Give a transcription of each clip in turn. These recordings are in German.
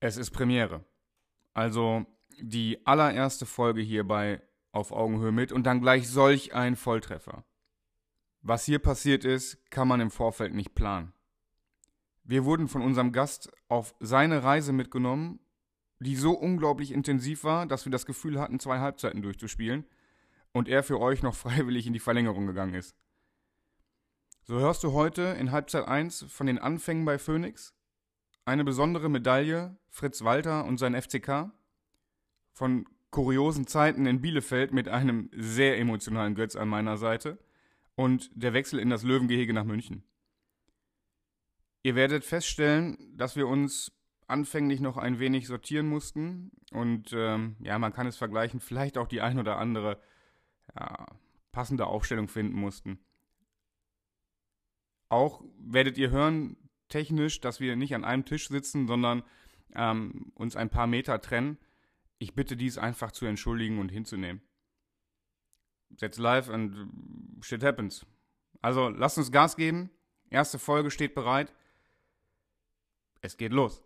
Es ist Premiere. Also die allererste Folge hierbei auf Augenhöhe mit und dann gleich solch ein Volltreffer. Was hier passiert ist, kann man im Vorfeld nicht planen. Wir wurden von unserem Gast auf seine Reise mitgenommen, die so unglaublich intensiv war, dass wir das Gefühl hatten, zwei Halbzeiten durchzuspielen und er für euch noch freiwillig in die Verlängerung gegangen ist. So hörst du heute in Halbzeit 1 von den Anfängen bei Phoenix, eine besondere Medaille, Fritz Walter und sein FCK, von kuriosen Zeiten in Bielefeld mit einem sehr emotionalen Götz an meiner Seite und der Wechsel in das Löwengehege nach München. Ihr werdet feststellen, dass wir uns anfänglich noch ein wenig sortieren mussten und ähm, ja, man kann es vergleichen, vielleicht auch die ein oder andere ja, passende Aufstellung finden mussten. Auch werdet ihr hören, technisch, dass wir nicht an einem Tisch sitzen, sondern ähm, uns ein paar Meter trennen. Ich bitte dies einfach zu entschuldigen und hinzunehmen. That's live and shit happens. Also lasst uns Gas geben. Erste Folge steht bereit. Es geht los.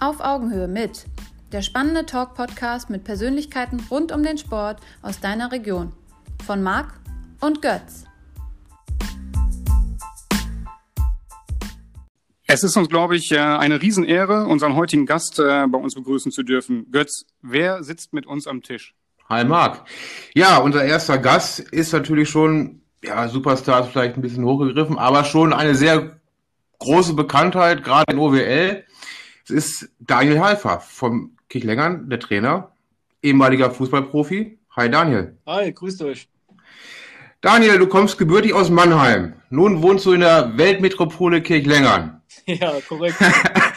Auf Augenhöhe mit der spannende Talk-Podcast mit Persönlichkeiten rund um den Sport aus deiner Region. Von Marc und Götz. Es ist uns, glaube ich, äh, eine Riesenehre, unseren heutigen Gast äh, bei uns begrüßen zu dürfen. Götz, wer sitzt mit uns am Tisch? Hi Marc. Ja, unser erster Gast ist natürlich schon, ja, Superstar ist vielleicht ein bisschen hochgegriffen, aber schon eine sehr große Bekanntheit, gerade in OWL. Es ist Daniel Halfer vom Kirchlängern, der Trainer, ehemaliger Fußballprofi. Hi Daniel. Hi, grüßt euch. Daniel, du kommst gebürtig aus Mannheim. Nun wohnst du in der Weltmetropole Kirchlängern. Ja, korrekt.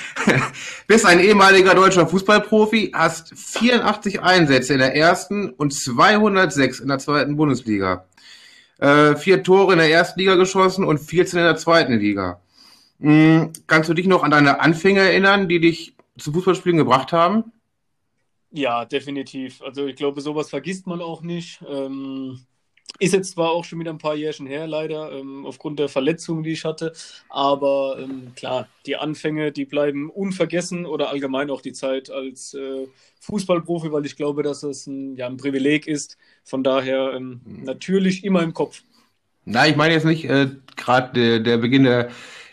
Bist ein ehemaliger deutscher Fußballprofi, hast 84 Einsätze in der ersten und 206 in der zweiten Bundesliga. Äh, vier Tore in der ersten Liga geschossen und 14 in der zweiten Liga. Mhm. Kannst du dich noch an deine Anfänge erinnern, die dich zum Fußballspielen gebracht haben? Ja, definitiv. Also ich glaube, sowas vergisst man auch nicht. Ähm, ist jetzt zwar auch schon wieder ein paar Jährchen her, leider, ähm, aufgrund der Verletzungen, die ich hatte. Aber ähm, klar, die Anfänge, die bleiben unvergessen oder allgemein auch die Zeit als äh, Fußballprofi, weil ich glaube, dass es ein, ja, ein Privileg ist. Von daher ähm, natürlich immer im Kopf. Na, ich meine jetzt nicht äh, gerade der, der Beginn der,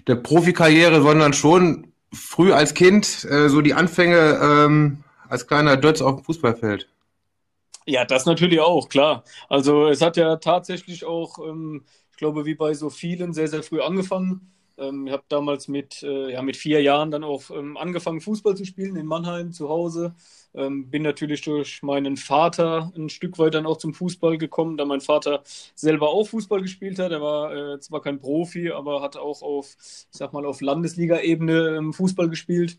der Profikarriere, sondern schon früh als Kind äh, so die Anfänge ähm, als kleiner Dötz auf dem Fußballfeld? Ja, das natürlich auch, klar. Also es hat ja tatsächlich auch, ähm, ich glaube, wie bei so vielen, sehr, sehr früh angefangen. Ähm, ich habe damals mit, äh, ja, mit vier Jahren dann auch ähm, angefangen, Fußball zu spielen in Mannheim zu Hause. Ähm, bin natürlich durch meinen Vater ein Stück weit dann auch zum Fußball gekommen, da mein Vater selber auch Fußball gespielt hat. Er war äh, zwar kein Profi, aber hat auch auf, ich sag mal, auf Landesliga-Ebene ähm, Fußball gespielt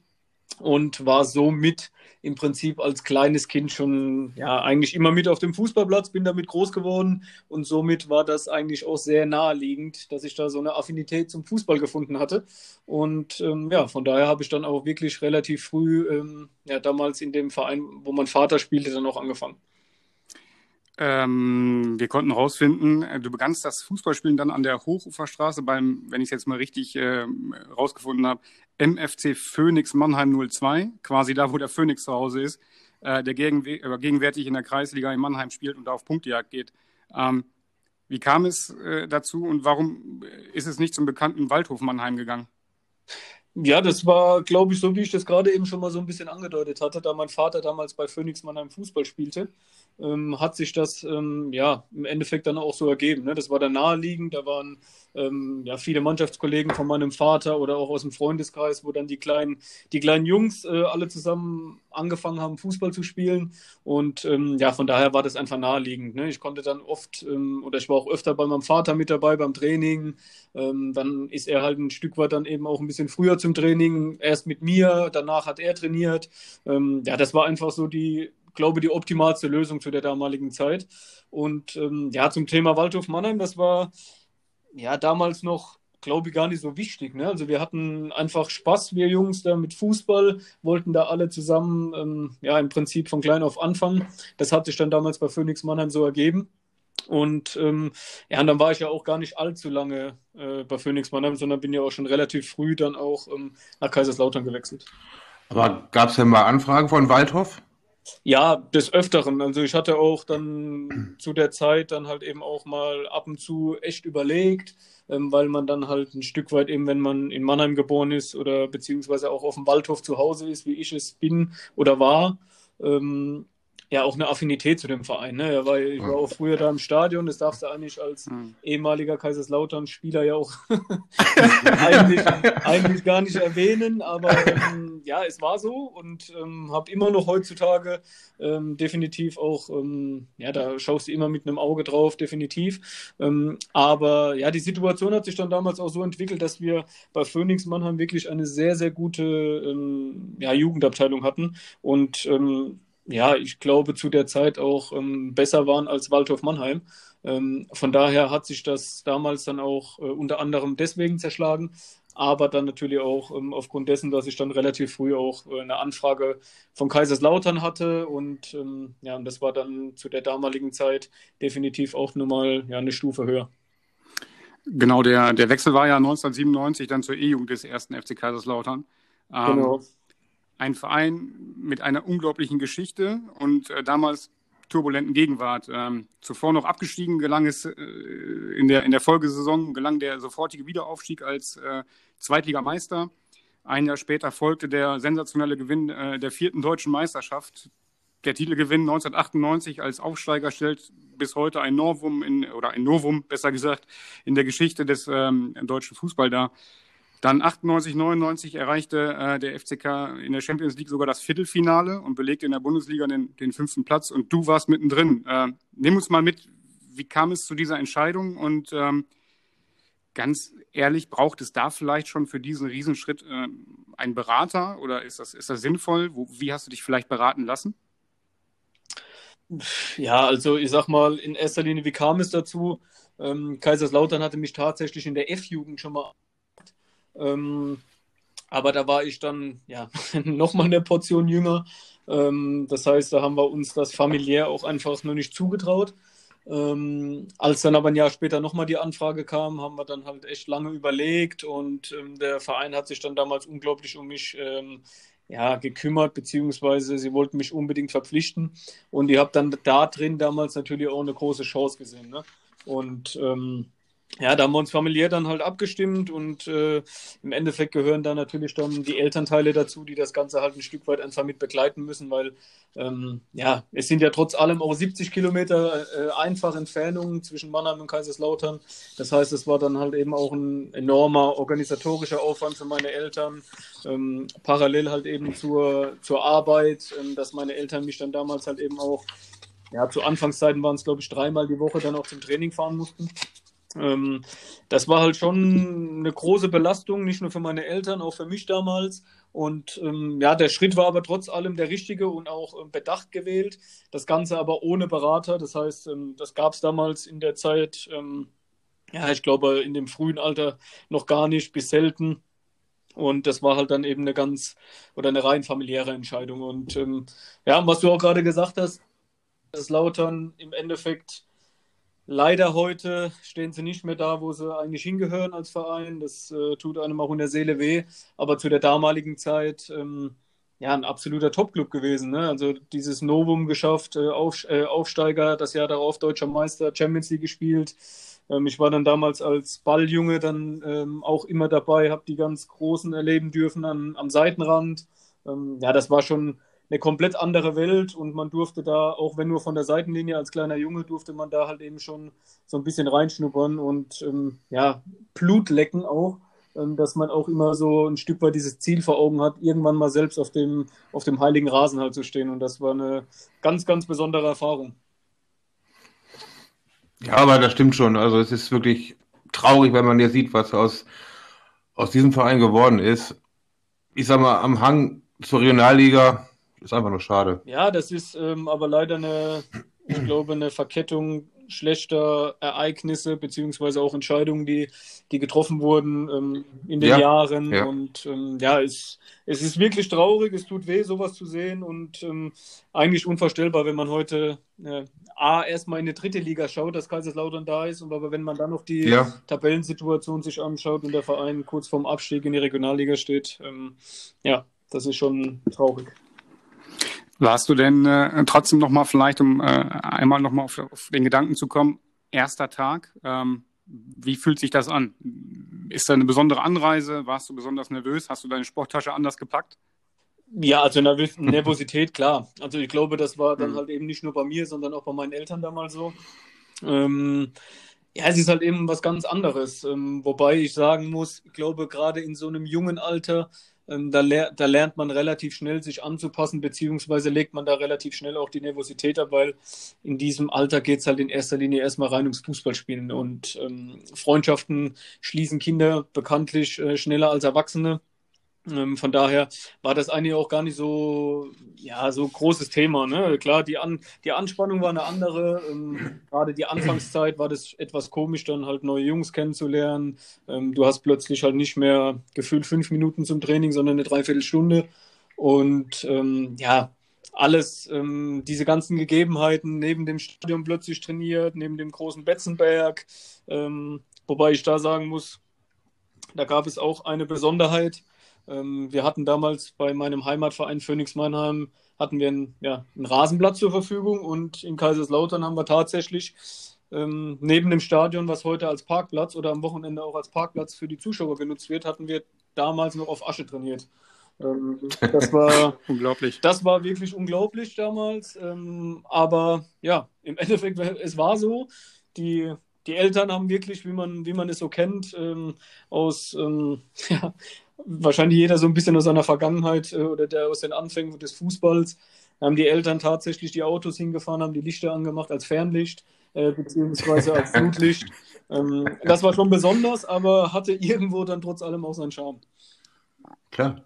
und war somit im Prinzip als kleines Kind schon ja eigentlich immer mit auf dem Fußballplatz, bin damit groß geworden und somit war das eigentlich auch sehr naheliegend, dass ich da so eine Affinität zum Fußball gefunden hatte und ähm, ja, von daher habe ich dann auch wirklich relativ früh ähm, ja damals in dem Verein, wo mein Vater spielte, dann auch angefangen. Ähm, wir konnten herausfinden, äh, du begannst das Fußballspielen dann an der Hochuferstraße beim, wenn ich es jetzt mal richtig äh, rausgefunden habe, MFC Phoenix Mannheim 02, quasi da, wo der Phoenix zu Hause ist, äh, der gegen, äh, gegenwärtig in der Kreisliga in Mannheim spielt und da auf Punktjagd geht. Ähm, wie kam es äh, dazu und warum ist es nicht zum bekannten Waldhof Mannheim gegangen? Ja, das war, glaube ich, so wie ich das gerade eben schon mal so ein bisschen angedeutet hatte, da mein Vater damals bei Phoenix Mannheim Fußball spielte ähm, hat sich das ähm, ja im Endeffekt dann auch so ergeben. Ne? Das war dann naheliegend, da waren ähm, ja viele Mannschaftskollegen von meinem Vater oder auch aus dem Freundeskreis, wo dann die kleinen, die kleinen Jungs äh, alle zusammen angefangen haben, Fußball zu spielen. Und ähm, ja, von daher war das einfach naheliegend. Ne? Ich konnte dann oft ähm, oder ich war auch öfter bei meinem Vater mit dabei beim Training. Ähm, dann ist er halt ein Stück weit dann eben auch ein bisschen früher zum Training, erst mit mir, danach hat er trainiert. ja, das war einfach so die glaube, die optimalste Lösung zu der damaligen Zeit. Und ähm, ja, zum Thema Waldhof Mannheim, das war ja damals noch, glaube ich, gar nicht so wichtig. Ne? Also wir hatten einfach Spaß, wir Jungs, da mit Fußball, wollten da alle zusammen, ähm, ja, im Prinzip von klein auf anfangen. Das hat sich dann damals bei Phoenix Mannheim so ergeben. Und ähm, ja, und dann war ich ja auch gar nicht allzu lange äh, bei Phoenix Mannheim, sondern bin ja auch schon relativ früh dann auch ähm, nach Kaiserslautern gewechselt. Aber gab es denn mal Anfragen von Waldhof? Ja, des Öfteren. Also ich hatte auch dann zu der Zeit dann halt eben auch mal ab und zu echt überlegt, ähm, weil man dann halt ein Stück weit eben, wenn man in Mannheim geboren ist oder beziehungsweise auch auf dem Waldhof zu Hause ist, wie ich es bin oder war, ähm, ja auch eine Affinität zu dem Verein. Ne? War, ich war auch früher da im Stadion, das darfst du eigentlich als ehemaliger Kaiserslautern-Spieler ja auch eigentlich, eigentlich, gar nicht erwähnen, aber ähm, ja, es war so und ähm, habe immer noch heutzutage ähm, definitiv auch, ähm, ja, da schaust du immer mit einem Auge drauf, definitiv. Ähm, aber ja, die Situation hat sich dann damals auch so entwickelt, dass wir bei Phoenix Mannheim wirklich eine sehr, sehr gute ähm, ja, Jugendabteilung hatten und ja, ich glaube, zu der Zeit auch ähm, besser waren als Waldhof Mannheim. Ähm, von daher hat sich das damals dann auch äh, unter anderem deswegen zerschlagen, aber dann natürlich auch ähm, aufgrund dessen, dass ich dann relativ früh auch äh, eine Anfrage von Kaiserslautern hatte und ähm, ja, und das war dann zu der damaligen Zeit definitiv auch nochmal ja, eine Stufe höher. Genau, der, der Wechsel war ja 1997 dann zur E-Jugend des ersten FC Kaiserslautern. Ähm, genau ein Verein mit einer unglaublichen Geschichte und äh, damals turbulenten Gegenwart. Ähm, zuvor noch abgestiegen gelang es äh, in, der, in der Folgesaison, gelang der sofortige Wiederaufstieg als äh, Zweitligameister. Ein Jahr später folgte der sensationelle Gewinn äh, der vierten deutschen Meisterschaft. Der Titelgewinn 1998 als Aufsteiger stellt bis heute ein Novum in, oder ein Novum, besser gesagt, in der Geschichte des ähm, deutschen Fußball dar. Dann 98, 99 erreichte äh, der FCK in der Champions League sogar das Viertelfinale und belegte in der Bundesliga den, den fünften Platz. Und du warst mittendrin. Äh, nimm uns mal mit, wie kam es zu dieser Entscheidung? Und ähm, ganz ehrlich, braucht es da vielleicht schon für diesen Riesenschritt äh, einen Berater oder ist das, ist das sinnvoll? Wo, wie hast du dich vielleicht beraten lassen? Ja, also ich sag mal, in erster Linie, wie kam es dazu? Ähm, Kaiserslautern hatte mich tatsächlich in der F-Jugend schon mal ähm, aber da war ich dann ja nochmal eine Portion jünger. Ähm, das heißt, da haben wir uns das familiär auch einfach nur nicht zugetraut. Ähm, als dann aber ein Jahr später nochmal die Anfrage kam, haben wir dann halt echt lange überlegt und ähm, der Verein hat sich dann damals unglaublich um mich ähm, ja, gekümmert, beziehungsweise sie wollten mich unbedingt verpflichten und ich habe dann da drin damals natürlich auch eine große Chance gesehen. Ne? Und ähm, ja, da haben wir uns familiär dann halt abgestimmt und äh, im Endeffekt gehören da natürlich dann die Elternteile dazu, die das Ganze halt ein Stück weit einfach mit begleiten müssen, weil ähm, ja, es sind ja trotz allem auch 70 Kilometer äh, einfach Entfernungen zwischen Mannheim und Kaiserslautern. Das heißt, es war dann halt eben auch ein enormer organisatorischer Aufwand für meine Eltern, ähm, parallel halt eben zur, zur Arbeit, ähm, dass meine Eltern mich dann damals halt eben auch, ja, zu Anfangszeiten waren es glaube ich dreimal die Woche dann auch zum Training fahren mussten. Ähm, das war halt schon eine große Belastung, nicht nur für meine Eltern, auch für mich damals. Und ähm, ja, der Schritt war aber trotz allem der richtige und auch ähm, bedacht gewählt. Das Ganze aber ohne Berater. Das heißt, ähm, das gab es damals in der Zeit, ähm, ja, ich glaube, in dem frühen Alter noch gar nicht, bis selten. Und das war halt dann eben eine ganz oder eine rein familiäre Entscheidung. Und ähm, ja, was du auch gerade gesagt hast, dass Lautern im Endeffekt Leider heute stehen sie nicht mehr da, wo sie eigentlich hingehören als Verein. Das äh, tut einem auch in der Seele weh. Aber zu der damaligen Zeit ähm, ja ein absoluter Topclub gewesen. Ne? Also dieses Novum geschafft, äh, Auf, äh, Aufsteiger, das Jahr darauf deutscher Meister, Champions League gespielt. Ähm, ich war dann damals als Balljunge dann ähm, auch immer dabei, habe die ganz Großen erleben dürfen an, am Seitenrand. Ähm, ja, das war schon eine komplett andere Welt und man durfte da, auch wenn nur von der Seitenlinie als kleiner Junge, durfte man da halt eben schon so ein bisschen reinschnuppern und ähm, ja, Blut lecken auch, ähm, dass man auch immer so ein Stück weit dieses Ziel vor Augen hat, irgendwann mal selbst auf dem, auf dem heiligen Rasen halt zu stehen und das war eine ganz, ganz besondere Erfahrung. Ja, aber das stimmt schon. Also es ist wirklich traurig, wenn man jetzt sieht, was aus, aus diesem Verein geworden ist. Ich sag mal, am Hang zur Regionalliga ist einfach nur schade. Ja, das ist ähm, aber leider eine, ich glaube, eine Verkettung schlechter Ereignisse beziehungsweise auch Entscheidungen, die, die getroffen wurden ähm, in den ja, Jahren. Ja. Und ähm, ja, es, es ist wirklich traurig, es tut weh, sowas zu sehen und ähm, eigentlich unvorstellbar, wenn man heute äh, A, erstmal in die dritte Liga schaut, dass Kaiserslautern da ist, und aber wenn man dann noch die ja. Tabellensituation sich anschaut und der Verein kurz vorm Abstieg in die Regionalliga steht, ähm, ja, das ist schon traurig. Warst du denn äh, trotzdem nochmal vielleicht, um äh, einmal nochmal auf, auf den Gedanken zu kommen, erster Tag, ähm, wie fühlt sich das an? Ist da eine besondere Anreise? Warst du besonders nervös? Hast du deine Sporttasche anders gepackt? Ja, also Nervosität, klar. Also ich glaube, das war dann mhm. halt eben nicht nur bei mir, sondern auch bei meinen Eltern damals so. Ähm, ja, es ist halt eben was ganz anderes. Ähm, wobei ich sagen muss, ich glaube, gerade in so einem jungen Alter da, ler da, lernt man relativ schnell, sich anzupassen, beziehungsweise legt man da relativ schnell auch die Nervosität ab, weil in diesem Alter geht es halt in erster Linie erstmal rein ums Fußballspielen. Und ähm, Freundschaften schließen Kinder bekanntlich äh, schneller als Erwachsene. Ähm, von daher war das eigentlich auch gar nicht so, ja, so großes Thema. Ne? Klar, die, An die Anspannung war eine andere. Ähm, gerade die Anfangszeit war das etwas komisch, dann halt neue Jungs kennenzulernen. Ähm, du hast plötzlich halt nicht mehr gefühlt fünf Minuten zum Training, sondern eine Dreiviertelstunde. Und ähm, ja, alles, ähm, diese ganzen Gegebenheiten neben dem Stadion plötzlich trainiert, neben dem großen Betzenberg. Ähm, wobei ich da sagen muss, da gab es auch eine Besonderheit ähm, wir hatten damals bei meinem Heimatverein Phoenix Mannheim hatten wir ein, ja, einen Rasenplatz zur Verfügung und in Kaiserslautern haben wir tatsächlich ähm, neben dem Stadion, was heute als Parkplatz oder am Wochenende auch als Parkplatz für die Zuschauer genutzt wird, hatten wir damals noch auf Asche trainiert. Ähm, das war unglaublich. Das war wirklich unglaublich damals. Ähm, aber ja, im Endeffekt, es war so. Die, die Eltern haben wirklich, wie man, wie man es so kennt, ähm, aus ähm, ja, wahrscheinlich jeder so ein bisschen aus seiner Vergangenheit äh, oder der aus den Anfängen des Fußballs, haben die Eltern tatsächlich die Autos hingefahren, haben die Lichter angemacht als Fernlicht äh, beziehungsweise als Flutlicht. Ähm, das war schon besonders, aber hatte irgendwo dann trotz allem auch seinen Charme. Klar.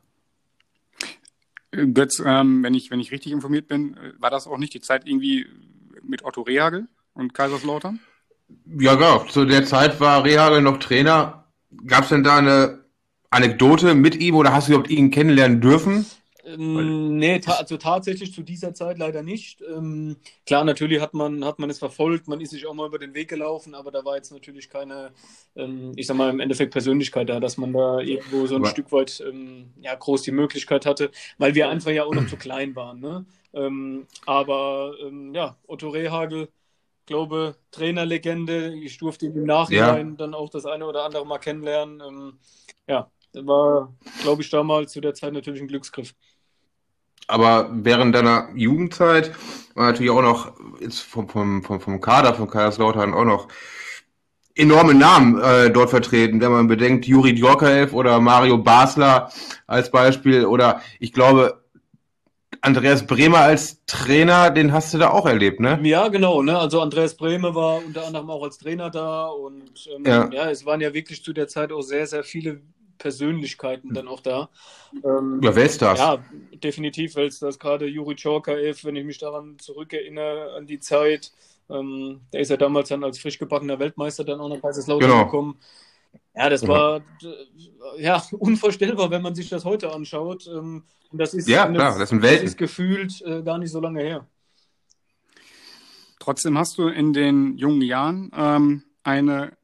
Götz, ähm, wenn, ich, wenn ich richtig informiert bin, äh, war das auch nicht die Zeit irgendwie mit Otto Rehagel und Kaiserslautern? Ja, genau. Zu der Zeit war Rehagel noch Trainer. Gab es denn da eine Anekdote mit ihm oder hast du überhaupt ihn kennenlernen dürfen? Ähm, nee, ta also tatsächlich zu dieser Zeit leider nicht. Ähm, klar, natürlich hat man, hat man es verfolgt, man ist sich auch mal über den Weg gelaufen, aber da war jetzt natürlich keine, ähm, ich sag mal, im Endeffekt Persönlichkeit da, dass man da irgendwo so ein aber Stück weit ähm, ja, groß die Möglichkeit hatte, weil wir einfach ja auch noch zu klein waren. Ne? Ähm, aber ja, Otto Rehagel, glaube, Trainerlegende, ich durfte ihn im Nachhinein ja. dann auch das eine oder andere mal kennenlernen. ja, war, glaube ich, damals zu der Zeit natürlich ein Glücksgriff. Aber während deiner Jugendzeit war natürlich auch noch jetzt vom, vom, vom, vom Kader von Kaiserslautern auch noch enorme Namen äh, dort vertreten, wenn man bedenkt, Juri Djorkaev oder Mario Basler als Beispiel oder ich glaube, Andreas Bremer als Trainer, den hast du da auch erlebt, ne? Ja, genau. Ne? Also Andreas Bremer war unter anderem auch als Trainer da und ähm, ja. ja. es waren ja wirklich zu der Zeit auch sehr, sehr viele Persönlichkeiten dann auch da. Ähm, ja, wer ist das? Ja, definitiv Weltstars. Gerade Juri Chorkaev, wenn ich mich daran zurückerinnere, an die Zeit. Ähm, der ist ja damals dann als frisch gebackener Weltmeister dann auch nach Kaiserslautern genau. gekommen. Ja, das genau. war ja unvorstellbar, wenn man sich das heute anschaut. Ähm, das ist, ja, klar, das, ist das ist gefühlt äh, gar nicht so lange her. Trotzdem hast du in den jungen Jahren ähm, eine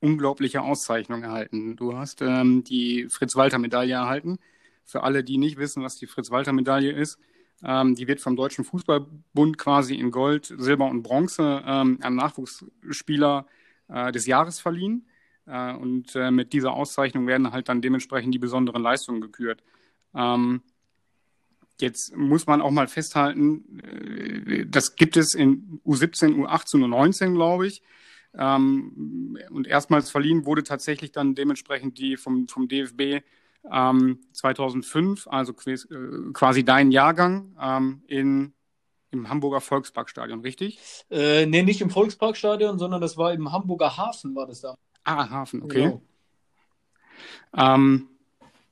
unglaubliche Auszeichnung erhalten. Du hast ähm, die Fritz-Walter-Medaille erhalten. Für alle, die nicht wissen, was die Fritz-Walter-Medaille ist, ähm, die wird vom Deutschen Fußballbund quasi in Gold, Silber und Bronze ähm, an Nachwuchsspieler äh, des Jahres verliehen. Äh, und äh, mit dieser Auszeichnung werden halt dann dementsprechend die besonderen Leistungen gekürt. Ähm, Jetzt muss man auch mal festhalten, äh, das gibt es in U17, U18 und U19, glaube ich. Ähm, und erstmals verliehen wurde tatsächlich dann dementsprechend die vom, vom DFB ähm, 2005, also äh, quasi dein Jahrgang ähm, in, im Hamburger Volksparkstadion, richtig? Äh, nee, nicht im Volksparkstadion, sondern das war im Hamburger Hafen, war das da. Ah, Hafen, okay. Genau. Ähm,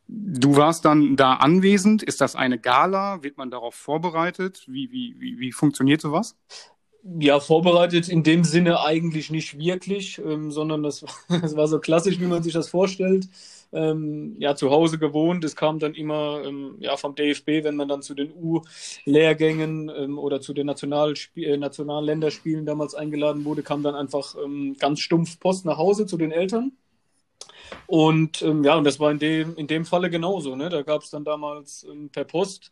du warst dann da anwesend. Ist das eine Gala? Wird man darauf vorbereitet? Wie, wie, wie, wie funktioniert sowas? Ja, vorbereitet in dem Sinne eigentlich nicht wirklich, ähm, sondern das, das war so klassisch, wie man sich das vorstellt. Ähm, ja, zu Hause gewohnt. Es kam dann immer ähm, ja, vom DFB, wenn man dann zu den U-Lehrgängen ähm, oder zu den Nationalsp äh, Nationalländerspielen damals eingeladen wurde, kam dann einfach ähm, ganz stumpf Post nach Hause zu den Eltern. Und ähm, ja, und das war in dem, in dem Falle genauso. Ne? Da gab es dann damals per Post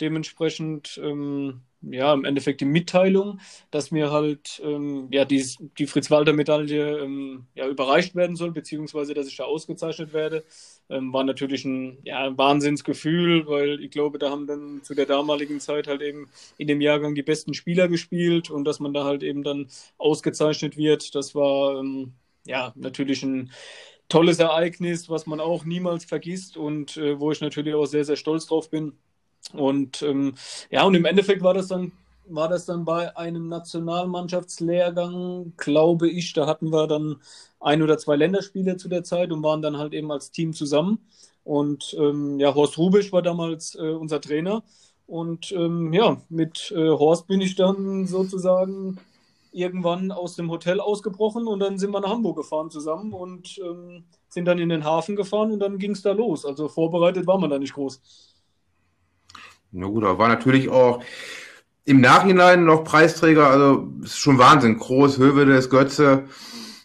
dementsprechend ähm, ja im Endeffekt die Mitteilung, dass mir halt ähm, ja die, die Fritz-Walter-Medaille ähm, ja, überreicht werden soll, beziehungsweise dass ich da ausgezeichnet werde. Ähm, war natürlich ein ja, Wahnsinnsgefühl, weil ich glaube, da haben dann zu der damaligen Zeit halt eben in dem Jahrgang die besten Spieler gespielt und dass man da halt eben dann ausgezeichnet wird, das war ähm, ja natürlich ein tolles Ereignis, was man auch niemals vergisst und äh, wo ich natürlich auch sehr, sehr stolz drauf bin. Und ähm, ja, und im Endeffekt war das dann war das dann bei einem Nationalmannschaftslehrgang, glaube ich. Da hatten wir dann ein oder zwei Länderspiele zu der Zeit und waren dann halt eben als Team zusammen. Und ähm, ja, Horst Rubisch war damals äh, unser Trainer. Und ähm, ja, mit äh, Horst bin ich dann sozusagen irgendwann aus dem Hotel ausgebrochen und dann sind wir nach Hamburg gefahren zusammen und ähm, sind dann in den Hafen gefahren und dann ging es da los. Also vorbereitet war man da nicht groß. Na gut, aber war natürlich auch im Nachhinein noch Preisträger, also ist schon Wahnsinn. Groß, Hövedes, Götze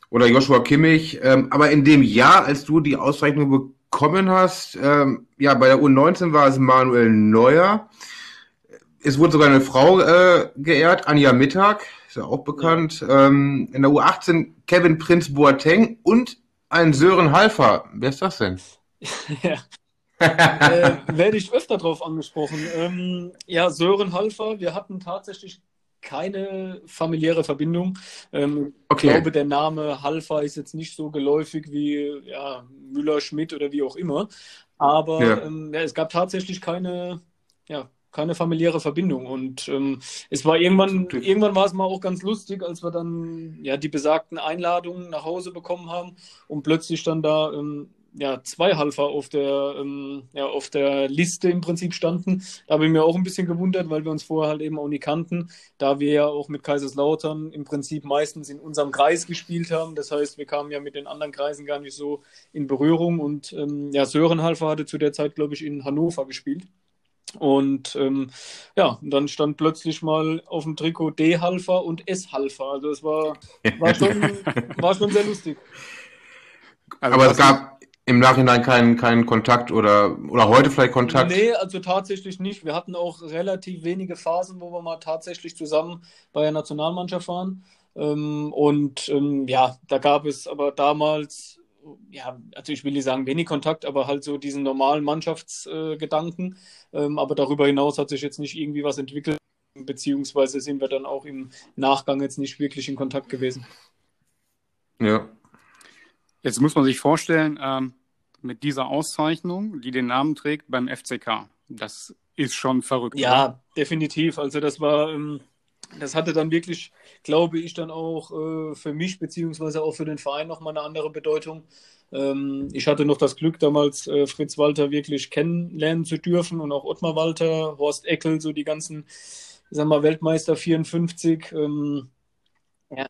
oder Joshua Kimmich. Ähm, aber in dem Jahr, als du die Auszeichnung bekommen hast, ähm, ja, bei der U19 war es Manuel Neuer. Es wurde sogar eine Frau äh, geehrt, Anja Mittag, ist ja auch bekannt. Ähm, in der U18 Kevin Prinz Boateng und ein Sören Halfer. Wer ist das denn? ja, äh, werde ich öfter drauf angesprochen. Ähm, ja, Sören Halfer, wir hatten tatsächlich keine familiäre Verbindung. Ähm, okay. Ich glaube, der Name Halfer ist jetzt nicht so geläufig wie ja, Müller, Schmidt oder wie auch immer. Aber ja. Ähm, ja, es gab tatsächlich keine, ja, keine familiäre Verbindung. Und ähm, es war irgendwann, irgendwann war es mal auch ganz lustig, als wir dann ja die besagten Einladungen nach Hause bekommen haben und plötzlich dann da ähm, ja, zwei Halfer auf der, ähm, ja, auf der Liste im Prinzip standen. Da habe ich mir auch ein bisschen gewundert, weil wir uns vorher halt eben auch nie kannten, da wir ja auch mit Kaiserslautern im Prinzip meistens in unserem Kreis gespielt haben. Das heißt, wir kamen ja mit den anderen Kreisen gar nicht so in Berührung und ähm, ja, Sören Halfer hatte zu der Zeit, glaube ich, in Hannover gespielt. Und ähm, ja, dann stand plötzlich mal auf dem Trikot D-Halfer und S-Halfer. Also es war, war, schon, war schon sehr lustig. Also Aber es gab, im Nachhinein keinen keinen Kontakt oder, oder heute vielleicht Kontakt? Nee, also tatsächlich nicht. Wir hatten auch relativ wenige Phasen, wo wir mal tatsächlich zusammen bei der Nationalmannschaft waren. Ähm, und ähm, ja, da gab es aber damals, ja, also ich will nicht sagen wenig Kontakt, aber halt so diesen normalen Mannschaftsgedanken. Äh, ähm, aber darüber hinaus hat sich jetzt nicht irgendwie was entwickelt, beziehungsweise sind wir dann auch im Nachgang jetzt nicht wirklich in Kontakt gewesen. Ja. Jetzt muss man sich vorstellen, ähm, mit dieser Auszeichnung, die den Namen trägt beim FCK. Das ist schon verrückt. Ja, oder? definitiv. Also das war, ähm, das hatte dann wirklich, glaube ich, dann auch äh, für mich beziehungsweise auch für den Verein nochmal eine andere Bedeutung. Ähm, ich hatte noch das Glück, damals äh, Fritz Walter wirklich kennenlernen zu dürfen und auch Ottmar Walter, Horst Eckel, so die ganzen, sagen wir mal, Weltmeister 54. Ähm, ja,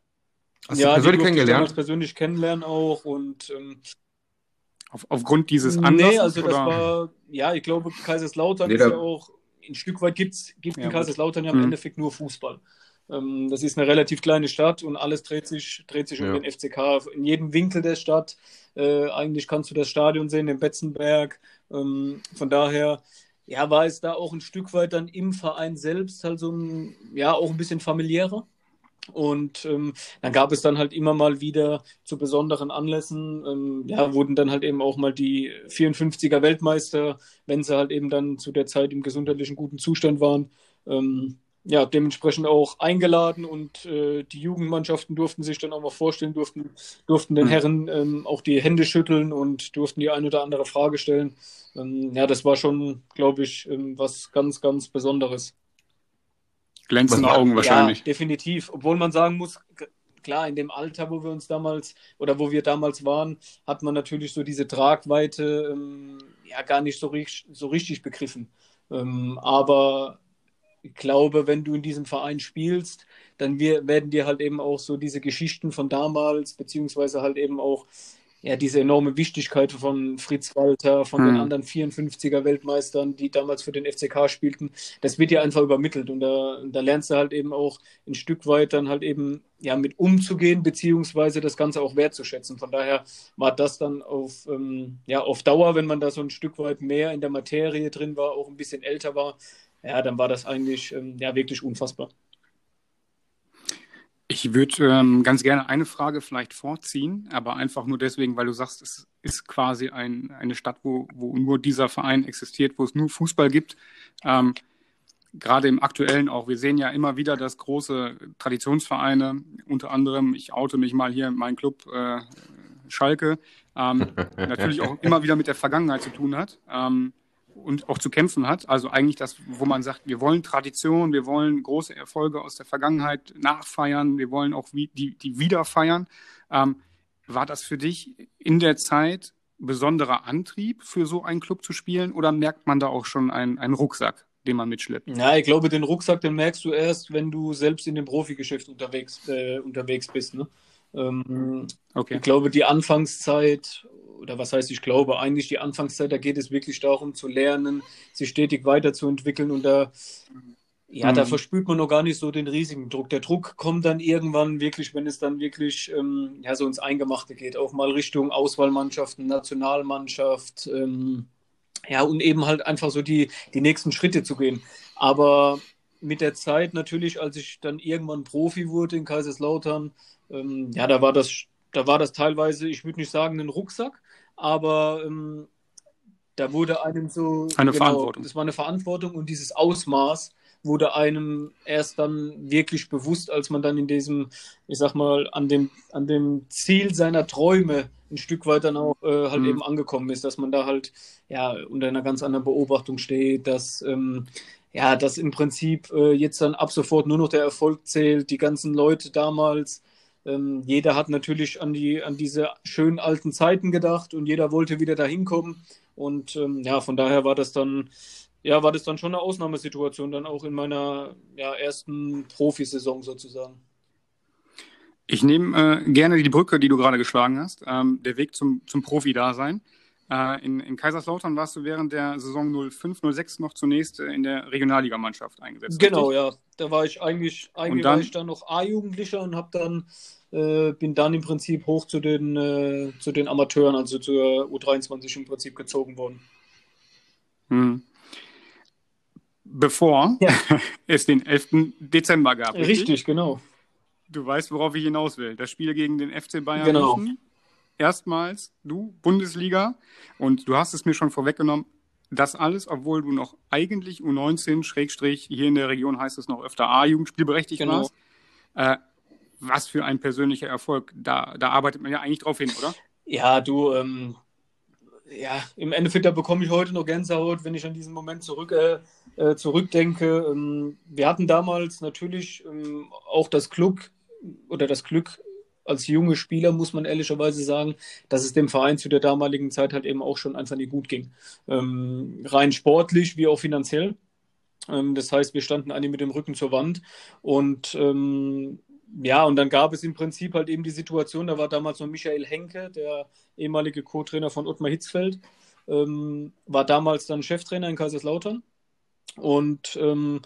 Hast ja, du persönlich kennengelernt? persönlich kennenlernen auch und ähm, auf, aufgrund dieses Anlasses? Nee, also das war, ja, ich glaube, Kaiserslautern nee, ist ja auch, ein Stück weit gibt's, gibt ja, in Kaiserslautern ja im mhm. Endeffekt nur Fußball. Ähm, das ist eine relativ kleine Stadt und alles dreht sich, dreht sich ja. um den FCK. In jedem Winkel der Stadt, äh, eigentlich kannst du das Stadion sehen, den Betzenberg. Ähm, von daher, ja, war es da auch ein Stück weit dann im Verein selbst halt so ein, ja, auch ein bisschen familiärer. Und ähm, dann gab es dann halt immer mal wieder zu besonderen Anlässen, ähm, ja, wurden dann halt eben auch mal die 54er Weltmeister, wenn sie halt eben dann zu der Zeit im gesundheitlichen guten Zustand waren, ähm, ja, dementsprechend auch eingeladen und äh, die Jugendmannschaften durften sich dann auch mal vorstellen, durften, durften den mhm. Herren ähm, auch die Hände schütteln und durften die eine oder andere Frage stellen. Ähm, ja, das war schon, glaube ich, ähm, was ganz, ganz Besonderes. Glänzende Augen wahrscheinlich. Ja, definitiv. Obwohl man sagen muss, klar, in dem Alter, wo wir uns damals oder wo wir damals waren, hat man natürlich so diese Tragweite ähm, ja gar nicht so, richtig, so richtig begriffen. Ähm, aber ich glaube, wenn du in diesem Verein spielst, dann wir, werden dir halt eben auch so diese Geschichten von damals, beziehungsweise halt eben auch ja, diese enorme Wichtigkeit von Fritz Walter, von hm. den anderen 54er Weltmeistern, die damals für den FCK spielten, das wird dir einfach übermittelt und da, da lernst du halt eben auch ein Stück weit dann halt eben ja mit umzugehen, beziehungsweise das Ganze auch wertzuschätzen. Von daher war das dann auf, ähm, ja, auf Dauer, wenn man da so ein Stück weit mehr in der Materie drin war, auch ein bisschen älter war, ja, dann war das eigentlich ähm, ja, wirklich unfassbar. Ich würde ähm, ganz gerne eine Frage vielleicht vorziehen, aber einfach nur deswegen, weil du sagst, es ist quasi ein, eine Stadt, wo, wo nur dieser Verein existiert, wo es nur Fußball gibt. Ähm, Gerade im aktuellen auch. Wir sehen ja immer wieder, dass große Traditionsvereine, unter anderem, ich oute mich mal hier in meinem Club äh, Schalke, ähm, natürlich auch immer wieder mit der Vergangenheit zu tun hat. Ähm, und auch zu kämpfen hat. Also eigentlich das, wo man sagt, wir wollen Tradition, wir wollen große Erfolge aus der Vergangenheit nachfeiern, wir wollen auch die, die wieder feiern. Ähm, war das für dich in der Zeit besonderer Antrieb, für so einen Club zu spielen oder merkt man da auch schon einen, einen Rucksack? den man mitschleppt. Ja, ich glaube, den Rucksack, den merkst du erst, wenn du selbst in dem Profigeschäft unterwegs, äh, unterwegs bist. Ne? Ähm, okay. Ich glaube, die Anfangszeit oder was heißt, ich glaube, eigentlich die Anfangszeit, da geht es wirklich darum zu lernen, sich stetig weiterzuentwickeln und da, ja, mhm. da verspürt man noch gar nicht so den riesigen Druck. Der Druck kommt dann irgendwann wirklich, wenn es dann wirklich ähm, ja, so ins Eingemachte geht, auch mal Richtung Auswahlmannschaften, Nationalmannschaft, ähm, ja, und eben halt einfach so die, die nächsten Schritte zu gehen. Aber mit der Zeit natürlich, als ich dann irgendwann Profi wurde in Kaiserslautern, ähm, ja, da war das, da war das teilweise, ich würde nicht sagen, ein Rucksack, aber ähm, da wurde einem so. Eine genau, Verantwortung. Das war eine Verantwortung und dieses Ausmaß wurde einem erst dann wirklich bewusst, als man dann in diesem, ich sag mal, an dem, an dem Ziel seiner Träume ein Stück weit dann auch äh, halt mhm. eben angekommen ist, dass man da halt ja unter einer ganz anderen Beobachtung steht, dass ähm, ja, dass im Prinzip äh, jetzt dann ab sofort nur noch der Erfolg zählt, die ganzen Leute damals ähm, jeder hat natürlich an, die, an diese schönen alten Zeiten gedacht und jeder wollte wieder dahin kommen. Und ähm, ja, von daher war das dann, ja, war das dann schon eine Ausnahmesituation, dann auch in meiner ja, ersten Profisaison sozusagen. Ich nehme äh, gerne die Brücke, die du gerade geschlagen hast, ähm, der Weg zum, zum Profi-Dasein. Äh, in, in, Kaiserslautern warst du während der Saison 05, 06 noch zunächst äh, in der Regionalligamannschaft eingesetzt. Genau, richtig? ja. Da war ich eigentlich, eigentlich dann, war ich dann noch A-Jugendlicher und hab dann, äh, bin dann im Prinzip hoch zu den, äh, zu den Amateuren, also zur U23 im Prinzip gezogen worden. Hm. Bevor ja. es den 11. Dezember gab. Richtig? richtig, genau. Du weißt, worauf ich hinaus will. Das Spiel gegen den FC Bayern genau. München erstmals du Bundesliga und du hast es mir schon vorweggenommen, das alles, obwohl du noch eigentlich U19, Schrägstrich, hier in der Region heißt es noch öfter A-Jugendspielberechtigt genau. warst. Äh, was für ein persönlicher Erfolg. Da, da arbeitet man ja eigentlich drauf hin, oder? Ja, du, ähm, ja, im Endeffekt, da bekomme ich heute noch Gänsehaut, wenn ich an diesen Moment zurück, äh, äh, zurückdenke. Ähm, wir hatten damals natürlich ähm, auch das Glück oder das Glück, als junge Spieler muss man ehrlicherweise sagen, dass es dem Verein zu der damaligen Zeit halt eben auch schon einfach nicht gut ging. Ähm, rein sportlich wie auch finanziell. Ähm, das heißt, wir standen eigentlich mit dem Rücken zur Wand und ähm, ja, und dann gab es im Prinzip halt eben die Situation, da war damals noch Michael Henke, der ehemalige Co-Trainer von Ottmar Hitzfeld, ähm, war damals dann Cheftrainer in Kaiserslautern. Und ähm,